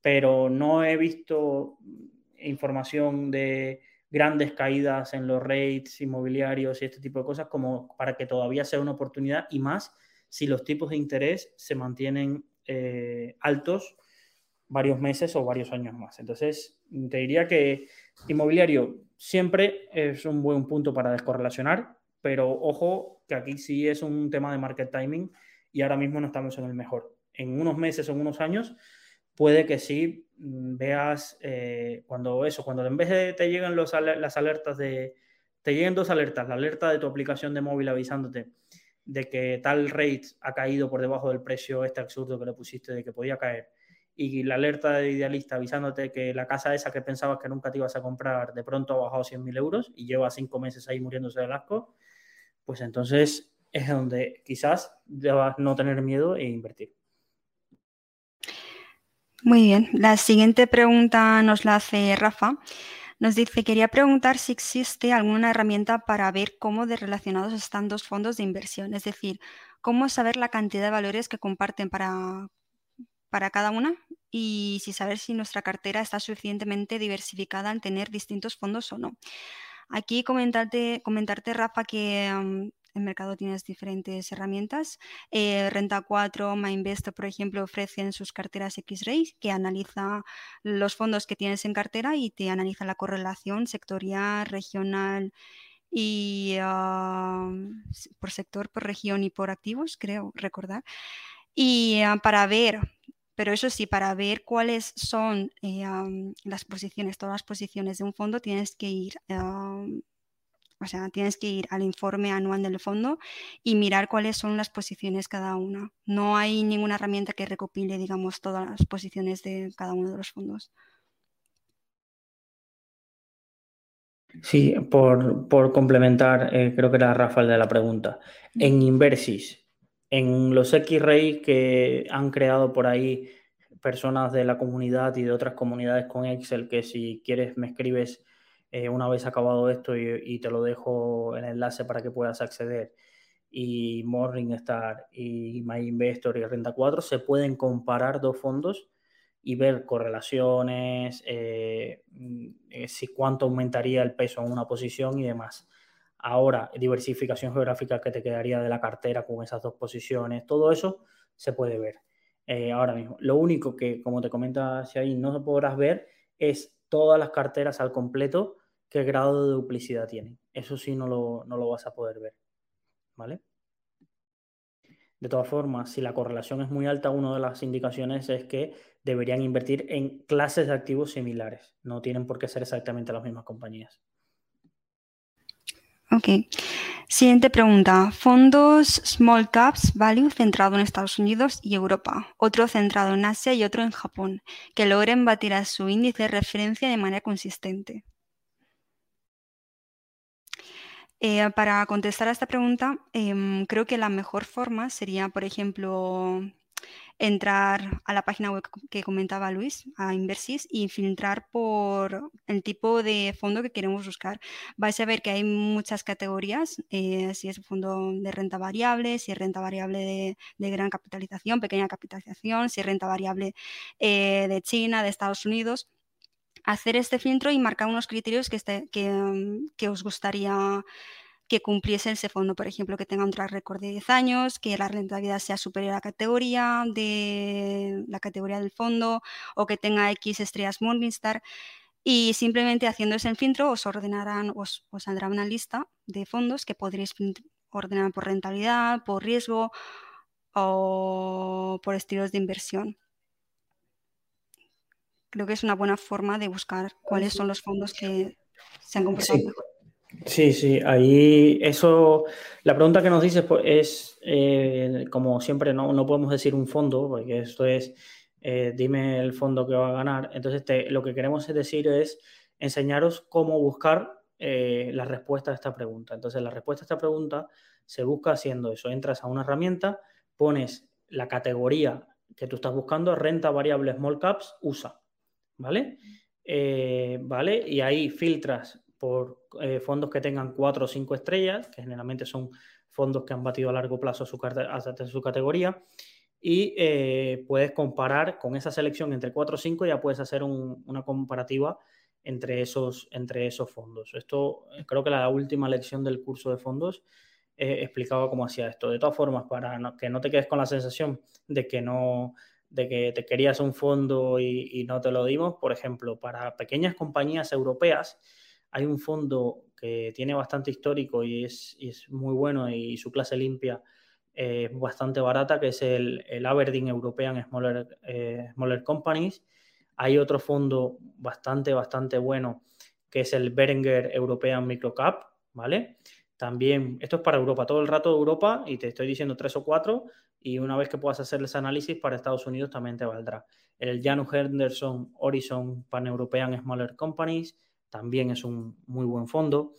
pero no he visto información de grandes caídas en los rates inmobiliarios y este tipo de cosas como para que todavía sea una oportunidad y más si los tipos de interés se mantienen eh, altos varios meses o varios años más. Entonces, te diría que inmobiliario siempre es un buen punto para descorrelacionar, pero ojo que aquí sí es un tema de market timing y ahora mismo no estamos en el mejor. En unos meses o en unos años puede que sí mm, veas eh, cuando eso, cuando en vez de te llegan los, las alertas de, te lleguen dos alertas, la alerta de tu aplicación de móvil avisándote de que tal rate ha caído por debajo del precio este absurdo que le pusiste de que podía caer y la alerta de idealista avisándote que la casa esa que pensabas que nunca te ibas a comprar de pronto ha bajado 100.000 euros y lleva cinco meses ahí muriéndose de asco, pues entonces es donde quizás debas no tener miedo e invertir. Muy bien. La siguiente pregunta nos la hace Rafa. Nos dice, quería preguntar si existe alguna herramienta para ver cómo de relacionados están dos fondos de inversión, es decir, cómo saber la cantidad de valores que comparten para, para cada una y si saber si nuestra cartera está suficientemente diversificada al tener distintos fondos o no. Aquí comentarte, comentarte Rafa, que el mercado tienes diferentes herramientas. Eh, Renta 4, MyInvest, por ejemplo, ofrecen sus carteras X-Ray que analiza los fondos que tienes en cartera y te analiza la correlación sectorial, regional y ah, por sector, por región y por activos, creo recordar. Y ah, para ver pero eso sí, para ver cuáles son eh, las posiciones, todas las posiciones de un fondo, tienes que ir O sea, tienes que ir al informe anual del fondo y mirar cuáles son las posiciones cada una. No hay ninguna herramienta que recopile, digamos, todas las posiciones de cada uno de los fondos. Sí, por, complementar, eh, creo que era Rafael de la pregunta. En Inversis, en los X-Ray que han creado por ahí personas de la comunidad y de otras comunidades con Excel, que si quieres me escribes eh, una vez acabado esto y, te lo dejo el enlace para que puedas acceder. Y Morningstar y MyInvestor y Renta 4 se pueden comparar dos fondos y ver correlaciones, eh, mm, eh, si cuánto aumentaría el peso en una posición y demás. Ahora, diversificación geográfica que te quedaría de la cartera con esas dos posiciones, todo eso se puede ver eh, ahora mismo. Lo único que, como te comenta ahí, no podrás ver es todas las carteras al completo, qué grado de duplicidad tienen. Eso sí no lo, no lo vas a poder ver. ¿Vale? De todas formas, si la correlación es muy alta, una de las indicaciones es que deberían invertir en clases de activos similares. No tienen por qué ser exactamente las mismas compañías. Ok. Siguiente pregunta. Fondos Small Caps Value centrado en Estados Unidos y Europa, otro centrado en Asia y otro en Japón, que logren batir a su índice de referencia de manera consistente. Eh, para contestar a esta pregunta, em, creo que la mejor forma sería, por ejemplo, entrar a la página web que comentaba Luis, a Inversis, y filtrar por el tipo de fondo que queremos buscar. Vais a ver que hay muchas categorías, eh, si es fondo de renta variable, si es renta variable de, gran capitalización, pequeña capitalización, si es renta variable eh, de China, de Estados Unidos hacer este filtro y marcar unos criterios que, este, mm, que, os gustaría que cumpliese ese fondo, por ejemplo, que tenga un track record de 10 años, que la rentabilidad sea superior a la categoría de la categoría del fondo o que tenga X estrellas Morningstar. Y simplemente haciendo ese filtro os ordenarán, os, os saldrá una lista de fondos que podréis ordenar por rentabilidad, por riesgo o por estilos de inversión creo que es una buena forma de buscar cuáles son los fondos que se han comportado sí. Sí, ahí eso, la pregunta que nos dices pues, es, eh, como siempre, no, no, podemos decir un fondo, porque esto es, eh, dime el fondo que va a ganar. Entonces, lo que queremos decir es enseñaros cómo buscar eh, la respuesta a esta pregunta. Entonces, la respuesta a esta pregunta se busca haciendo eso. Entras a una herramienta, pones la categoría que tú estás buscando, renta variable small caps, USA. ¿Vale? Eh, ¿Vale? Y ahí filtras por eh, fondos que tengan cuatro o cinco estrellas, que generalmente son fondos que han batido a largo plazo su, hasta su categoría, y eh, puedes comparar con esa selección entre 4 o 5, ya puedes hacer una comparativa entre esos, entre esos fondos. Esto creo que la última lección del curso de fondos explicaba cómo hacía esto. De todas formas, para que no te quedes con la sensación de que no de que te querías un fondo y, no te lo dimos. Por ejemplo, para pequeñas compañías europeas hay un fondo que tiene bastante histórico y es, muy bueno y su clase limpia es bastante barata, que es el, Aberdeen European Smaller, eh, Smaller Companies. Hay otro fondo bastante, bastante bueno, que es el Berenger European Microcap, ¿vale? También, esto es para Europa, todo el rato de Europa, y te estoy diciendo tres o cuatro, y una vez que puedas hacer ese análisis para Estados Unidos también te valdrá. El Janus Henderson Horizon Pan-European Smaller Companies también es un muy buen fondo.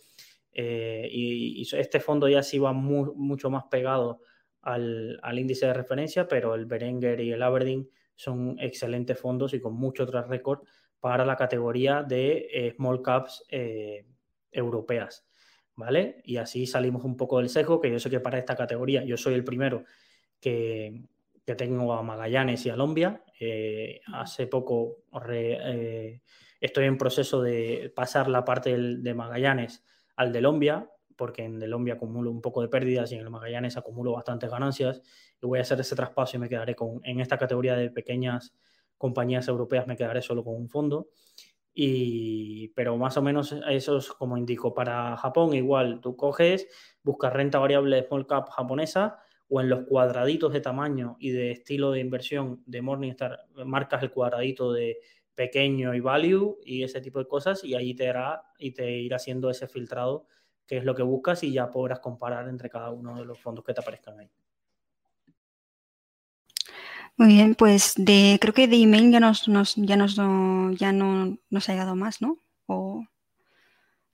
Eh, y, este fondo ya sí va mucho más pegado al, índice de referencia, pero el Berenger y el Aberdeen son excelentes fondos y con mucho tras récord para la categoría de eh, small caps eh, europeas. Y así salimos un poco del sesgo, que yo sé que para esta categoría yo soy el primero que, tengo a Magallanes y a Lombia. Eh, hace poco eh, estoy en proceso de pasar la parte de Magallanes al de Lombia, porque en de Lombia acumulo un poco de pérdidas y en el Magallanes acumulo bastantes ganancias. Y voy a hacer ese traspaso y me quedaré con, en esta categoría de pequeñas compañías europeas, me quedaré solo con un fondo. Y, pero más o menos eso es como indico. Para Japón, igual tú coges, buscas renta variable small cap japonesa o en los cuadraditos de tamaño y de estilo de inversión de Morningstar, marcas el cuadradito de pequeño y value y ese tipo de cosas y ahí te, hará, y te irá haciendo ese filtrado qué es lo que buscas y ya podrás comparar entre cada uno de los fondos que te aparezcan ahí. Muy bien, pues de creo que de email ya nos, ya nos ya no nos ha llegado más, ¿no? O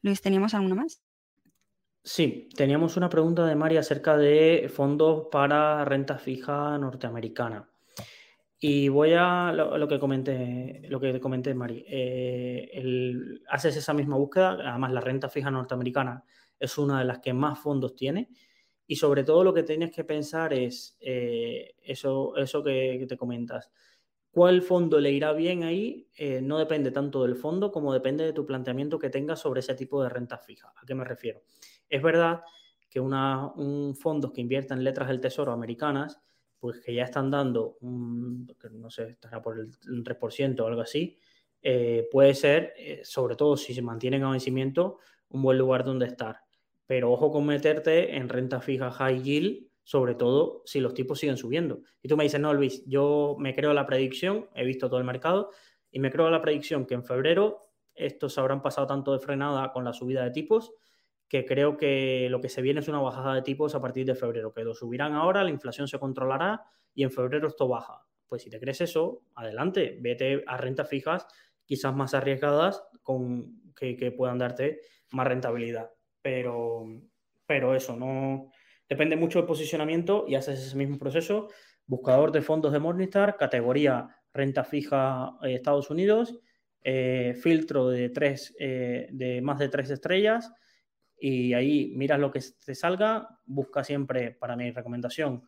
Luis, ¿teníamos alguna más? Sí, teníamos una pregunta de Mari acerca de fondos para renta fija norteamericana. Y voy a lo, que comenté, lo que comenté, Mari. Eh, haces esa misma búsqueda, además la renta fija norteamericana es una de las que más fondos tiene. Y sobre todo lo que tienes que pensar es eh, eso, eso que, te comentas. ¿Cuál fondo le irá bien ahí? Eh, no depende tanto del fondo como depende de tu planteamiento que tengas sobre ese tipo de renta fija. ¿A qué me refiero? Es verdad que una, un fondos que invierta en letras del tesoro americanas, pues que ya están dando, un, no sé, estará por el 3% o algo así, eh, puede ser, sobre todo si se mantienen a vencimiento, un buen lugar donde estar. Pero ojo con meterte en renta fija high yield, sobre todo si los tipos siguen subiendo. Y tú me dices, no, Luis, yo me creo la predicción, he visto todo el mercado, y me creo la predicción que en febrero estos habrán pasado tanto de frenada con la subida de tipos que creo que lo que se viene es una bajada de tipos a partir de febrero, que lo subirán ahora, la inflación se controlará y en febrero esto baja. Pues si te crees eso, adelante, vete a rentas fijas, quizás más arriesgadas, con, que, puedan darte más rentabilidad. Pero, pero eso, no depende mucho del posicionamiento y haces ese mismo proceso. Buscador de fondos de Morningstar, categoría renta fija eh, Estados Unidos, eh, filtro de, tres, eh, de más de tres estrellas y ahí miras lo que te salga, busca siempre, para mi recomendación,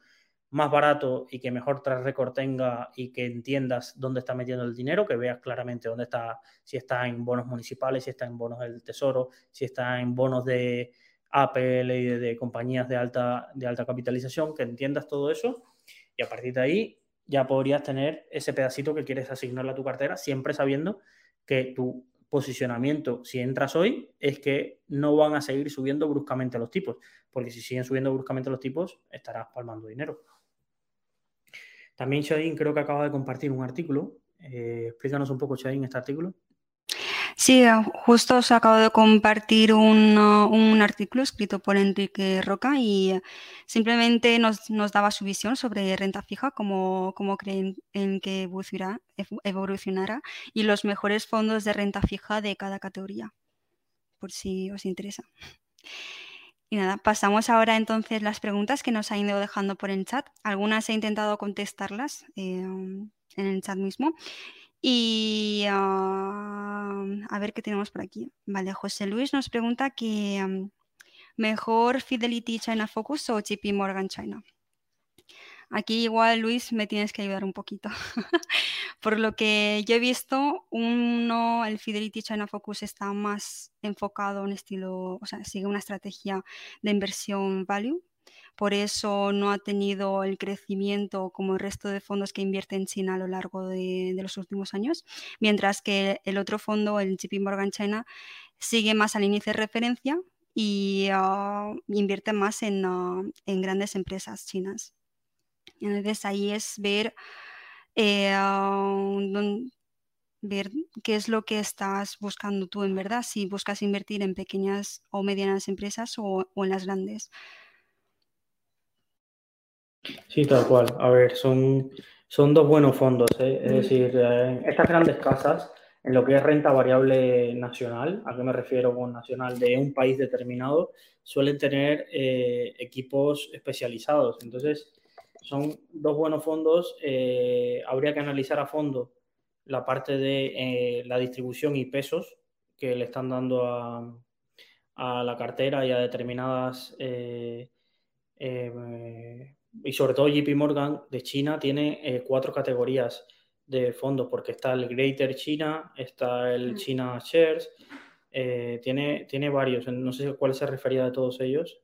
más barato y que mejor tras récord tenga y que entiendas dónde está metiendo el dinero, que veas claramente dónde está, si está en bonos municipales, si está en bonos del tesoro, si está en bonos de Apple y de, compañías de alta, de alta capitalización, que entiendas todo eso y a partir de ahí ya podrías tener ese pedacito que quieres asignarle a tu cartera, siempre sabiendo que tu posicionamiento, si entras hoy, es que no van a seguir subiendo bruscamente los tipos, porque si siguen subiendo bruscamente los tipos, estarás palmando dinero. También Shadin creo que acaba de compartir un artículo. Eh, explícanos un poco, Shadin, este artículo. Sí, justo os acabo de compartir un, artículo escrito por Enrique Roca y simplemente nos, daba su visión sobre renta fija, cómo, creen en que evolucionará y los mejores fondos de renta fija de cada categoría, por si os interesa. Y nada, pasamos ahora entonces las preguntas que nos han ido dejando por el chat. Algunas he intentado contestarlas eh, en el chat mismo y a ver qué tenemos por aquí. Vale, José Luis nos pregunta que mejor Fidelity China Focus o JP Morgan China. Aquí igual, Luis, me tienes que ayudar un poquito. <laughs> Por lo que yo he visto, uno, el Fidelity China Focus está más enfocado en estilo, o sea, sigue una estrategia de inversión value por eso no ha tenido el crecimiento como el resto de fondos que invierten en China a lo largo de, los últimos años, mientras que el otro fondo, el JP Morgan China, sigue más al índice de referencia y ah, invierte más ah, en, grandes empresas chinas. Entonces ahí es ver, eh, ah, ver qué es lo que estás buscando tú en verdad, si buscas invertir en pequeñas o medianas empresas o en las grandes. Sí, tal cual. A ver, son, son dos buenos fondos. ¿eh? Es decir, eh, estas grandes casas, en lo que es renta variable nacional, ¿a qué me refiero con nacional? De un país determinado, suelen tener eh, equipos especializados. Entonces, son dos buenos fondos. habría que analizar a fondo la parte de la distribución y pesos que le están dando a, a la cartera y a determinadas y sobre todo JP Morgan de China tiene eh, cuatro categorías de fondos, porque está el Greater China, está el. China Shares, eh, tiene, tiene varios, no sé cuál se refería de todos ellos.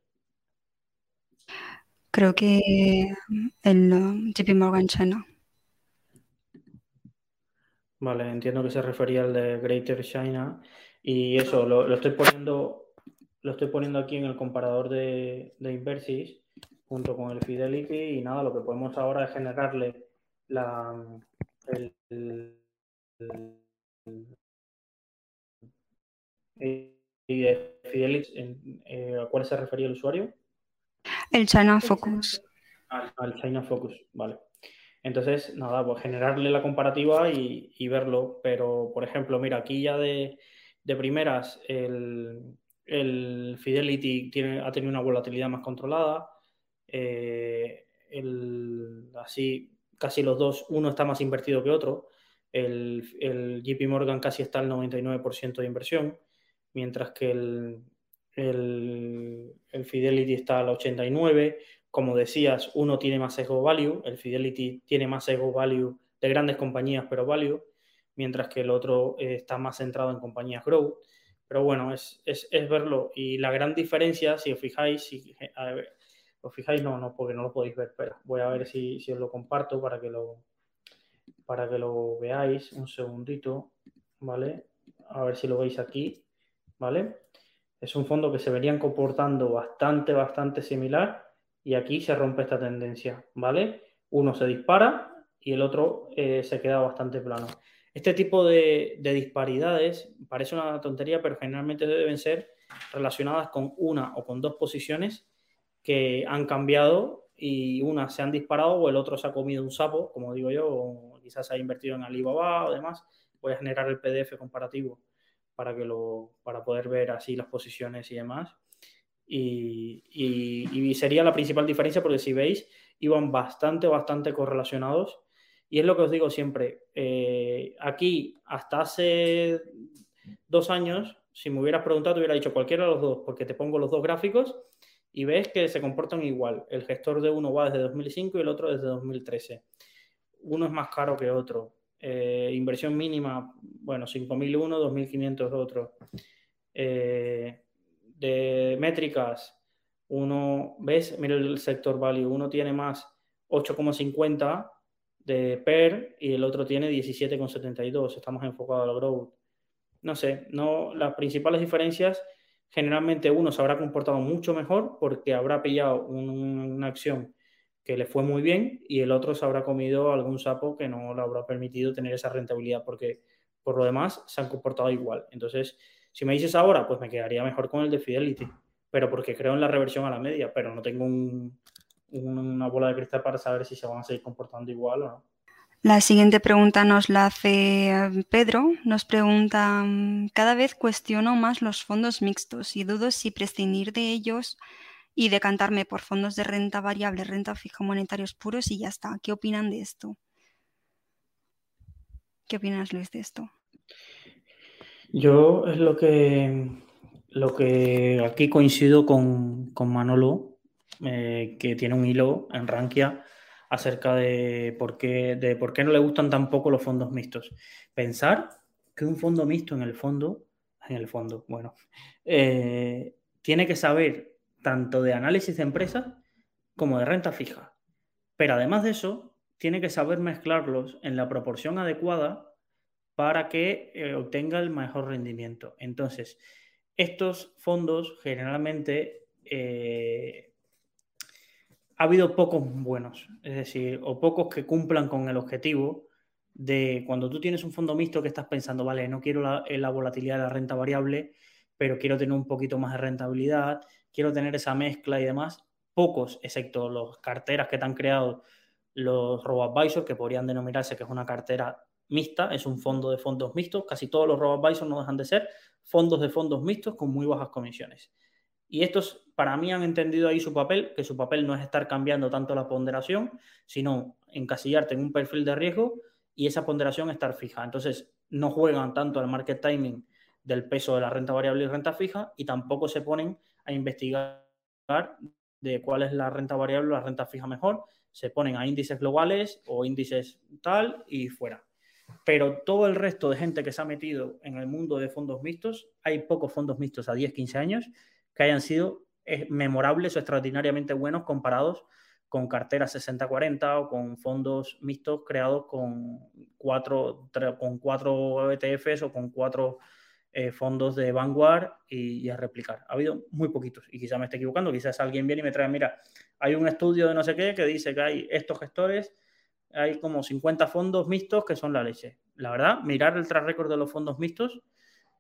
Creo que el uh, JP Morgan China. Vale, entiendo que se refería al de Greater China. Y eso, lo, estoy poniendo, lo estoy poniendo aquí en el comparador de, de Inversis junto con el Fidelity y nada, lo que podemos ahora es generarle la, el, de Fidelity, eh, ¿a cuál se refería el usuario? El China Focus. Al, China Focus, vale. Entonces, nada, pues generarle la comparativa y, verlo. Pero, por ejemplo, mira, aquí ya de, primeras, el, Fidelity tiene, ha tenido una volatilidad más controlada. Eh, así, casi los dos, uno está más invertido que otro. El, el JP Morgan casi está al 99% de inversión, mientras que el, el, Fidelity está al 89%. Como decías, uno tiene más sesgo value, el Fidelity tiene más sesgo value de grandes compañías, pero value, mientras que el otro eh, está más centrado en compañías growth. Pero bueno, es, verlo. Y la gran diferencia, si os fijáis, si, os fijáis, no, no, porque no lo podéis ver. Espera, voy a ver si, si os lo comparto para que lo, para que lo veáis. Un segundito, ¿vale? A ver si lo veis aquí, ¿vale? Es un fondo que se venían comportando bastante, bastante similar y aquí se rompe esta tendencia, ¿vale? Uno se dispara y el otro eh, se queda bastante plano. Este tipo de, disparidades parece una tontería, pero generalmente deben ser relacionadas con una o con dos posiciones que han cambiado y una se han disparado o el otro se ha comido un sapo, como digo yo, o quizás se ha invertido en Alibaba o demás. Voy a generar el PDF comparativo para, que lo, para poder ver así las posiciones y demás. Y, sería la principal diferencia porque si veis, iban bastante, bastante correlacionados. Y es lo que os digo siempre, eh, aquí hasta hace dos años, si me hubieras preguntado, te hubiera dicho cualquiera de los dos, porque te pongo los dos gráficos y ves que se comportan igual. El gestor de uno va desde 2005 y el otro desde 2013. Uno es más caro que otro. Eh, inversión mínima, bueno, 5.001, 2.500 otro. Eh, de métricas, uno, ¿ves? Mira el sector value, uno tiene más 8,50 de PER y el otro tiene 17,72. Estamos enfocados a la growth. No sé, no, las principales diferencias, generalmente uno se habrá comportado mucho mejor porque habrá pillado una acción que le fue muy bien y el otro se habrá comido algún sapo que no le habrá permitido tener esa rentabilidad porque por lo demás se han comportado igual. Entonces, si me dices ahora, pues me quedaría mejor con el de Fidelity, pero porque creo en la reversión a la media, pero no tengo una bola de cristal para saber si se van a seguir comportando igual o no. La siguiente pregunta nos la hace eh, Pedro. Nos pregunta, mm, cada vez cuestiono más los fondos mixtos y dudo si prescindir de ellos y decantarme por fondos de renta variable, renta fija, monetarios puros y ya está. ¿Qué opinan de esto? ¿Qué opinas, Luis, de esto? Yo es lo que, lo que aquí coincido con, Manolo, eh, que tiene un hilo en Rankia acerca de por, qué, de por qué no le gustan tampoco los fondos mixtos. Pensar que un fondo mixto en el fondo, en el fondo, bueno, eh, tiene que saber tanto de análisis de empresas como de renta fija. Pero además de eso, tiene que saber mezclarlos en la proporción adecuada para que eh, obtenga el mejor rendimiento. Entonces, estos fondos generalmente eh, ha habido pocos buenos, es decir, o pocos que cumplan con el objetivo de cuando tú tienes un fondo mixto que estás pensando, vale, no quiero la, la volatilidad de la renta variable, pero quiero tener un poquito más de rentabilidad, quiero tener esa mezcla y demás. Pocos, excepto los carteras que te han creado los robo-advisors, que podrían denominarse que es una cartera mixta, es un fondo de fondos mixtos. Casi todos los robo-advisors no dejan de ser fondos de fondos mixtos con muy bajas comisiones. Y estos, para mí, han entendido ahí su papel, que su papel no es estar cambiando tanto la ponderación, sino encasillarte en un perfil de riesgo y esa ponderación estar fija. Entonces, no juegan tanto al market timing del peso de la renta variable y renta fija y tampoco se ponen a investigar de cuál es la renta variable o la renta fija mejor. Se ponen a índices globales o índices tal y fuera. Pero todo el resto de gente que se ha metido en el mundo de fondos mixtos, hay pocos fondos mixtos a 10, 15 años que hayan sido eh, memorables o extraordinariamente buenos comparados con carteras 60-40 o con fondos mixtos creados con cuatro, con cuatro ETFs o con cuatro eh, fondos de Vanguard y, a replicar. Ha habido muy poquitos y quizás me esté equivocando, quizás alguien viene y me trae, mira, hay un estudio de no sé qué que dice que hay estos gestores, hay como 50 fondos mixtos que son la leche. La verdad, mirar el track record de los fondos mixtos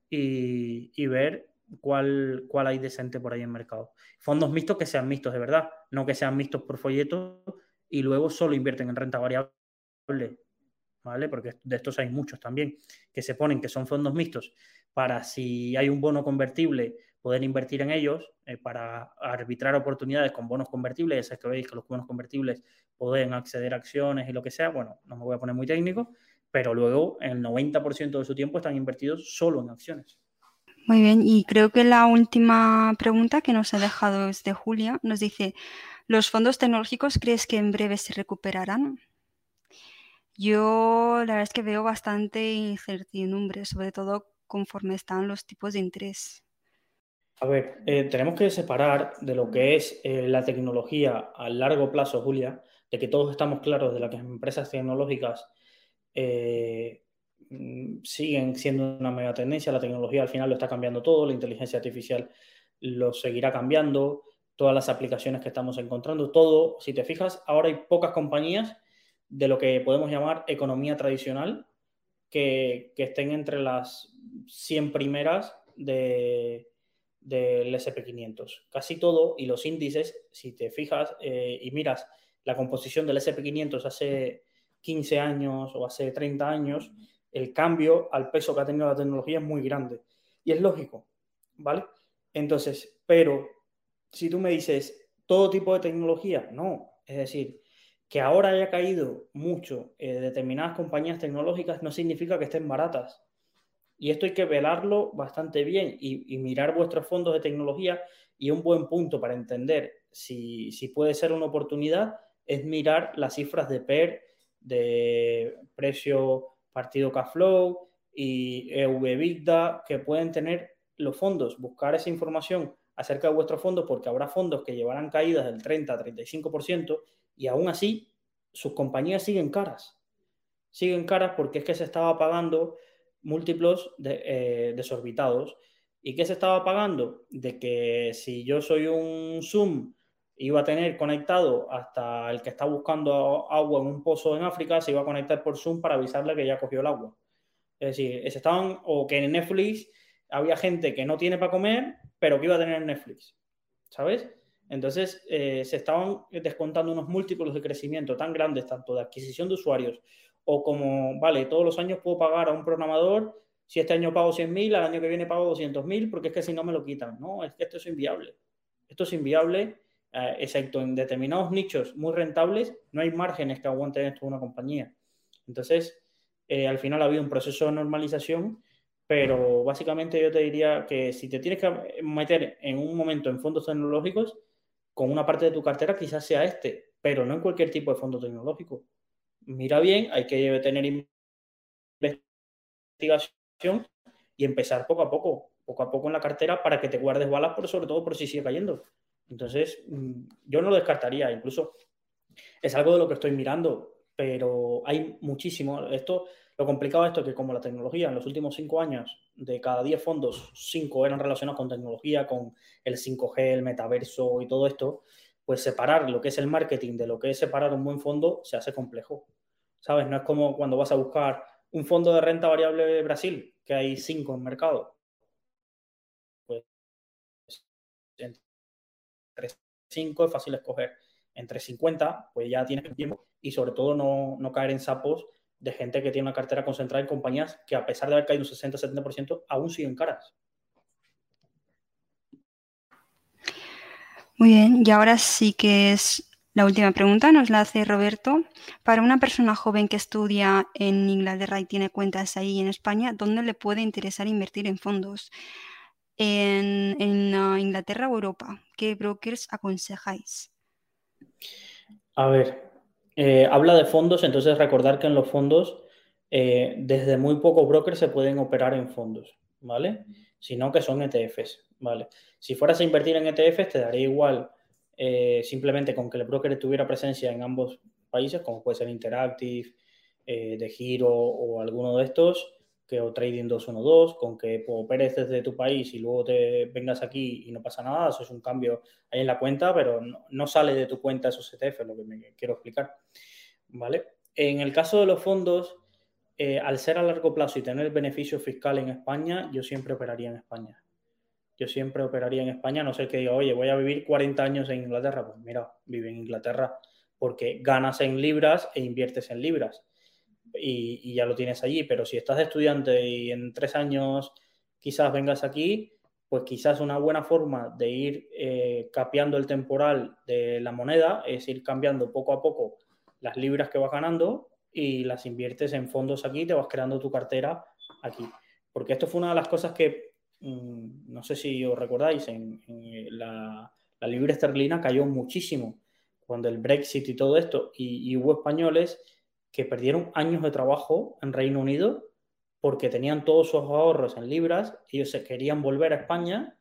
y, ver cuál, cuál hay decente por ahí en mercado. Fondos mixtos que sean mixtos de verdad, no que sean mixtos por folleto y luego solo invierten en renta variable, ¿vale? Porque de estos hay muchos también, que se ponen que son fondos mixtos para si hay un bono convertible poder invertir en ellos, eh, para arbitrar oportunidades con bonos convertibles, es que veis que los bonos convertibles pueden acceder a acciones y lo que sea, bueno, no me voy a poner muy técnico, pero luego el 90% de su tiempo están invertidos solo en acciones. Muy bien, y creo que la última pregunta que nos ha dejado es de Julia. Nos dice, ¿los fondos tecnológicos crees que en breve se recuperarán? Yo la verdad es que veo bastante incertidumbre, sobre todo conforme están los tipos de interés. A ver, eh, tenemos que separar de lo que es eh, la tecnología a largo plazo, Julia, de que todos estamos claros de que las empresas tecnológicas eh, Mm, siguen siendo una mega tendencia. La tecnología al final lo está cambiando todo, la inteligencia artificial lo seguirá cambiando, todas las aplicaciones que estamos encontrando, todo. Si te fijas, ahora hay pocas compañías de lo que podemos llamar economía tradicional que, estén entre las 100 primeras de, del SP500. Casi todo, y los índices, si te fijas eh, y miras la composición del SP500 hace 15 años o hace 30 años, el cambio al peso que ha tenido la tecnología es muy grande. Y es lógico, ¿vale? Entonces, pero si tú me dices todo tipo de tecnología, no. Es decir, que ahora haya caído mucho eh, determinadas compañías tecnológicas no significa que estén baratas. Y esto hay que velarlo bastante bien y, mirar vuestros fondos de tecnología. Y un buen punto para entender si, si puede ser una oportunidad es mirar las cifras de PER, de precio partido Cashflow y EV que pueden tener los fondos, buscar esa información acerca de vuestros fondos porque habrá fondos que llevarán caídas del 30 a 35% y aún así sus compañías siguen caras. Siguen caras porque es que se estaba pagando múltiplos de, eh, desorbitados. ¿Y qué se estaba pagando? De que si yo soy un Zoom iba a tener conectado hasta el que está buscando agua en un pozo en África, se iba a conectar por Zoom para avisarle que ya cogió el agua. Es decir, estaban, o que en Netflix había gente que no tiene para comer, pero que iba a tener Netflix. ¿Sabes? Entonces, eh, se estaban descontando unos múltiplos de crecimiento tan grandes, tanto de adquisición de usuarios, o como, vale, todos los años puedo pagar a un programador, si este año pago 100.000, al año que viene pago 200.000, porque es que si no me lo quitan. No, es que esto es inviable. Esto es inviable eh, excepto en determinados nichos muy rentables, no hay márgenes que aguanten esto una compañía. Entonces, eh, al final ha habido un proceso de normalización, pero básicamente yo te diría que si te tienes que meter en un momento en fondos tecnológicos, con una parte de tu cartera quizás sea este, pero no en cualquier tipo de fondo tecnológico. Mira bien, hay que tener investigación y empezar poco a poco, poco a poco en la cartera para que te guardes balas, por sobre todo por si sigue cayendo. Entonces, mm, yo no lo descartaría, incluso es algo de lo que estoy mirando, pero hay muchísimo. Esto, lo complicado de esto es que como la tecnología en los últimos cinco años, de cada 10 fondos, cinco eran relacionados con tecnología, con el 5G, el metaverso y todo esto, pues separar lo que es el marketing de lo que es separar un buen fondo se hace complejo. ¿Sabes? No es como cuando vas a buscar un fondo de renta variable de Brasil, que hay cinco en mercado. Pues entre 5 es fácil escoger. Entre 50, pues ya tienes tiempo y sobre todo no, no caer en sapos de gente que tiene una cartera concentrada en compañías que a pesar de haber caído un 60-70%, aún siguen caras. Muy bien, y ahora sí que es la última pregunta, nos la hace Roberto. Para una persona joven que estudia en Inglaterra y tiene cuentas ahí en España, ¿dónde le puede interesar invertir en fondos? en, ah, Inglaterra o Europa? ¿Qué brokers aconsejáis? A ver, eh, habla de fondos, entonces recordar que en los fondos, eh, desde muy pocos brokers se pueden operar en fondos, ¿vale? Sino que son ETFs, ¿vale? Si fueras a invertir en ETFs, te daría igual eh, simplemente con que el broker tuviera presencia en ambos países, como puede ser Interactive, de Giro o alguno de estos, que o Trading 212, con que pues, operes desde tu país y luego te vengas aquí y no pasa nada, eso es un cambio ahí en la cuenta, pero no, sale de tu cuenta esos ETF, lo que me quiero explicar. ¿Vale? En el caso de los fondos, eh, al ser a largo plazo y tener beneficio fiscal en España, yo siempre operaría en España. yo siempre operaría en España, no sé que diga, oye, voy a vivir 40 años en Inglaterra. Pues mira, vive en Inglaterra porque ganas en libras e inviertes en libras y, ya lo tienes allí. Pero si estás de estudiante y en tres años quizás vengas aquí, pues quizás una buena forma de ir eh, capeando el temporal de la moneda es ir cambiando poco a poco las libras que vas ganando y las inviertes en fondos aquí, te vas creando tu cartera aquí. Porque esto fue una de las cosas que, mm, no sé si os recordáis, en, la, libra esterlina cayó muchísimo cuando el Brexit y todo esto, y, hubo españoles que perdieron años de trabajo en Reino Unido porque tenían todos sus ahorros en libras, ellos se querían volver a España,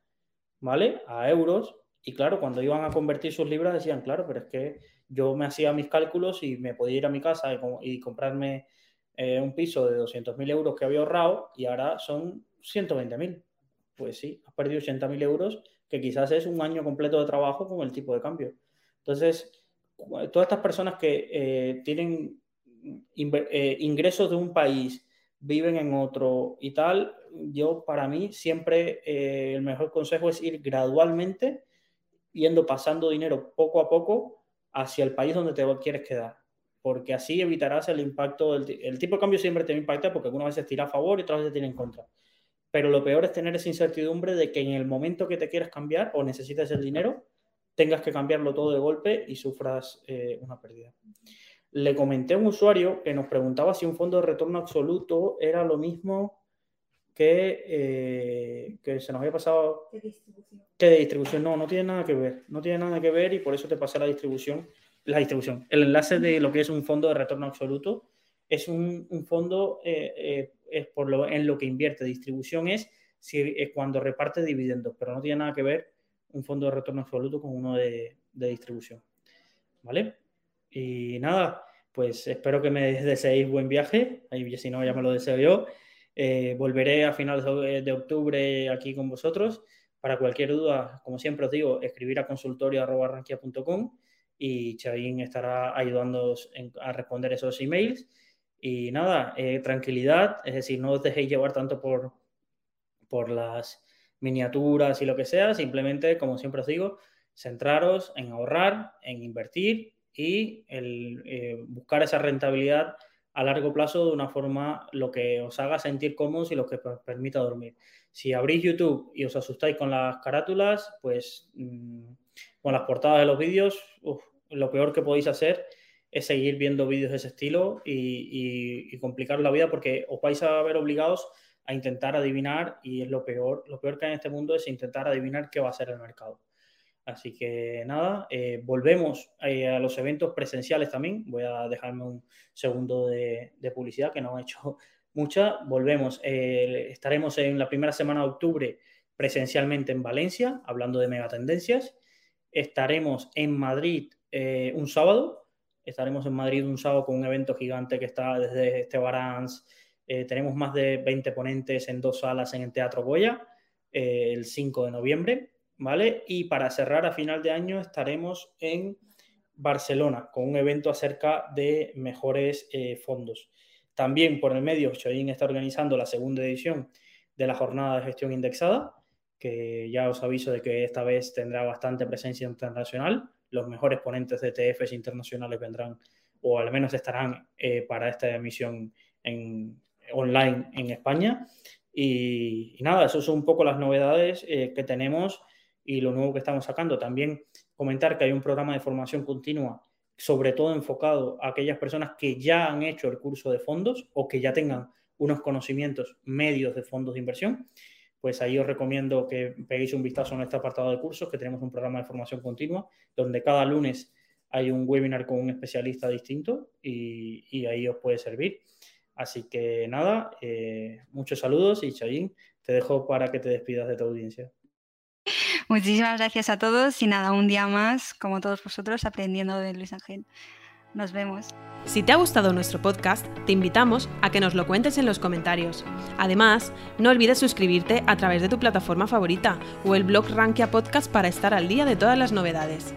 ¿vale? A euros, y claro, cuando iban a convertir sus libras decían, claro, pero es que yo me hacía mis cálculos y me podía ir a mi casa y, comprarme eh, un piso de 200.000 euros que había ahorrado y ahora son 120.000. Pues sí, has perdido 80.000 euros, que quizás es un año completo de trabajo con el tipo de cambio. Entonces, todas estas personas que eh, tienen eh, ingresos de un país, viven en otro y tal, yo para mí siempre el mejor consejo es ir gradualmente, yendo pasando dinero poco a poco hacia el país donde te quieres quedar, porque así evitarás el impacto, el, tipo de cambio siempre te impacta porque algunas veces tira a favor y otras veces tira en contra. Pero lo peor es tener esa incertidumbre de que en el momento que te quieras cambiar o necesites el dinero, tengas que cambiarlo todo de golpe y sufras eh, una pérdida. Le comenté a un usuario que nos preguntaba si un fondo de retorno absoluto era lo mismo que, eh, que se nos había pasado. ¿Qué distribución? Que de distribución. No, no tiene nada que ver. No tiene nada que ver y por eso te pasé la distribución. La distribución. El enlace de lo que es un fondo de retorno absoluto es un, fondo eh, eh, es por lo, en lo que invierte. Distribución es, si, cuando reparte dividendos, pero no tiene nada que ver un fondo de retorno absoluto con uno de, de distribución. ¿Vale? Y nada, pues espero que me deseéis buen viaje. Ahí, si no, ya me lo deseo yo. Eh, volveré a finales de octubre aquí con vosotros. Para cualquier duda, como siempre os digo, escribir a consultorio.rankia.com y Chavín estará ayudándoos a responder esos emails. Y nada, eh, tranquilidad, es decir, no os dejéis llevar tanto por, por las miniaturas y lo que sea, simplemente, como siempre os digo, centraros en ahorrar, en invertir y el, eh, buscar esa rentabilidad a largo plazo de una forma lo que os haga sentir cómodos y lo que permita dormir. Si abrís YouTube y os asustáis con las carátulas, pues mm, con las portadas de los vídeos, lo peor que podéis hacer es seguir viendo vídeos de ese estilo y, complicar la vida porque os vais a ver obligados a intentar adivinar y lo peor, lo peor que hay en este mundo es intentar adivinar qué va a ser el mercado. Así que nada, eh, volvemos eh, a los eventos presenciales también. Voy a dejarme un segundo de, publicidad que no he hecho <laughs> mucha. Volvemos. Eh, estaremos en la primera semana de octubre presencialmente en Valencia, hablando de megatendencias. Estaremos en Madrid un sábado. Estaremos en Madrid un sábado con un evento gigante que está desde Estebarans. tenemos más de 20 ponentes en dos salas en el Teatro Goya el 5 de noviembre. ¿Vale? Y para cerrar a final de año estaremos en Barcelona con un evento acerca de mejores eh, fondos. También por el medio, Choyin está organizando la segunda edición de la jornada de gestión indexada, que ya os aviso de que esta vez tendrá bastante presencia internacional. Los mejores ponentes de ETFs internacionales vendrán, o al menos estarán eh, para esta emisión en, online en España. Y, nada, eso son un poco las novedades eh, que tenemos y lo nuevo que estamos sacando. También comentar que hay un programa de formación continua, sobre todo enfocado a aquellas personas que ya han hecho el curso de fondos o que ya tengan unos conocimientos medios de fondos de inversión. Pues ahí os recomiendo que peguéis un vistazo en este apartado de cursos, que tenemos un programa de formación continua, donde cada lunes hay un webinar con un especialista distinto y, ahí os puede servir. Así que nada, eh, muchos saludos y Chayín, te dejo para que te despidas de tu audiencia. Muchísimas gracias a todos y nada, un día más, como todos vosotros, aprendiendo de Luis Ángel. Nos vemos. Si te ha gustado nuestro podcast, te invitamos a que nos lo cuentes en los comentarios. Además, no olvides suscribirte a través de tu plataforma favorita o el blog Rankia Podcast para estar al día de todas las novedades.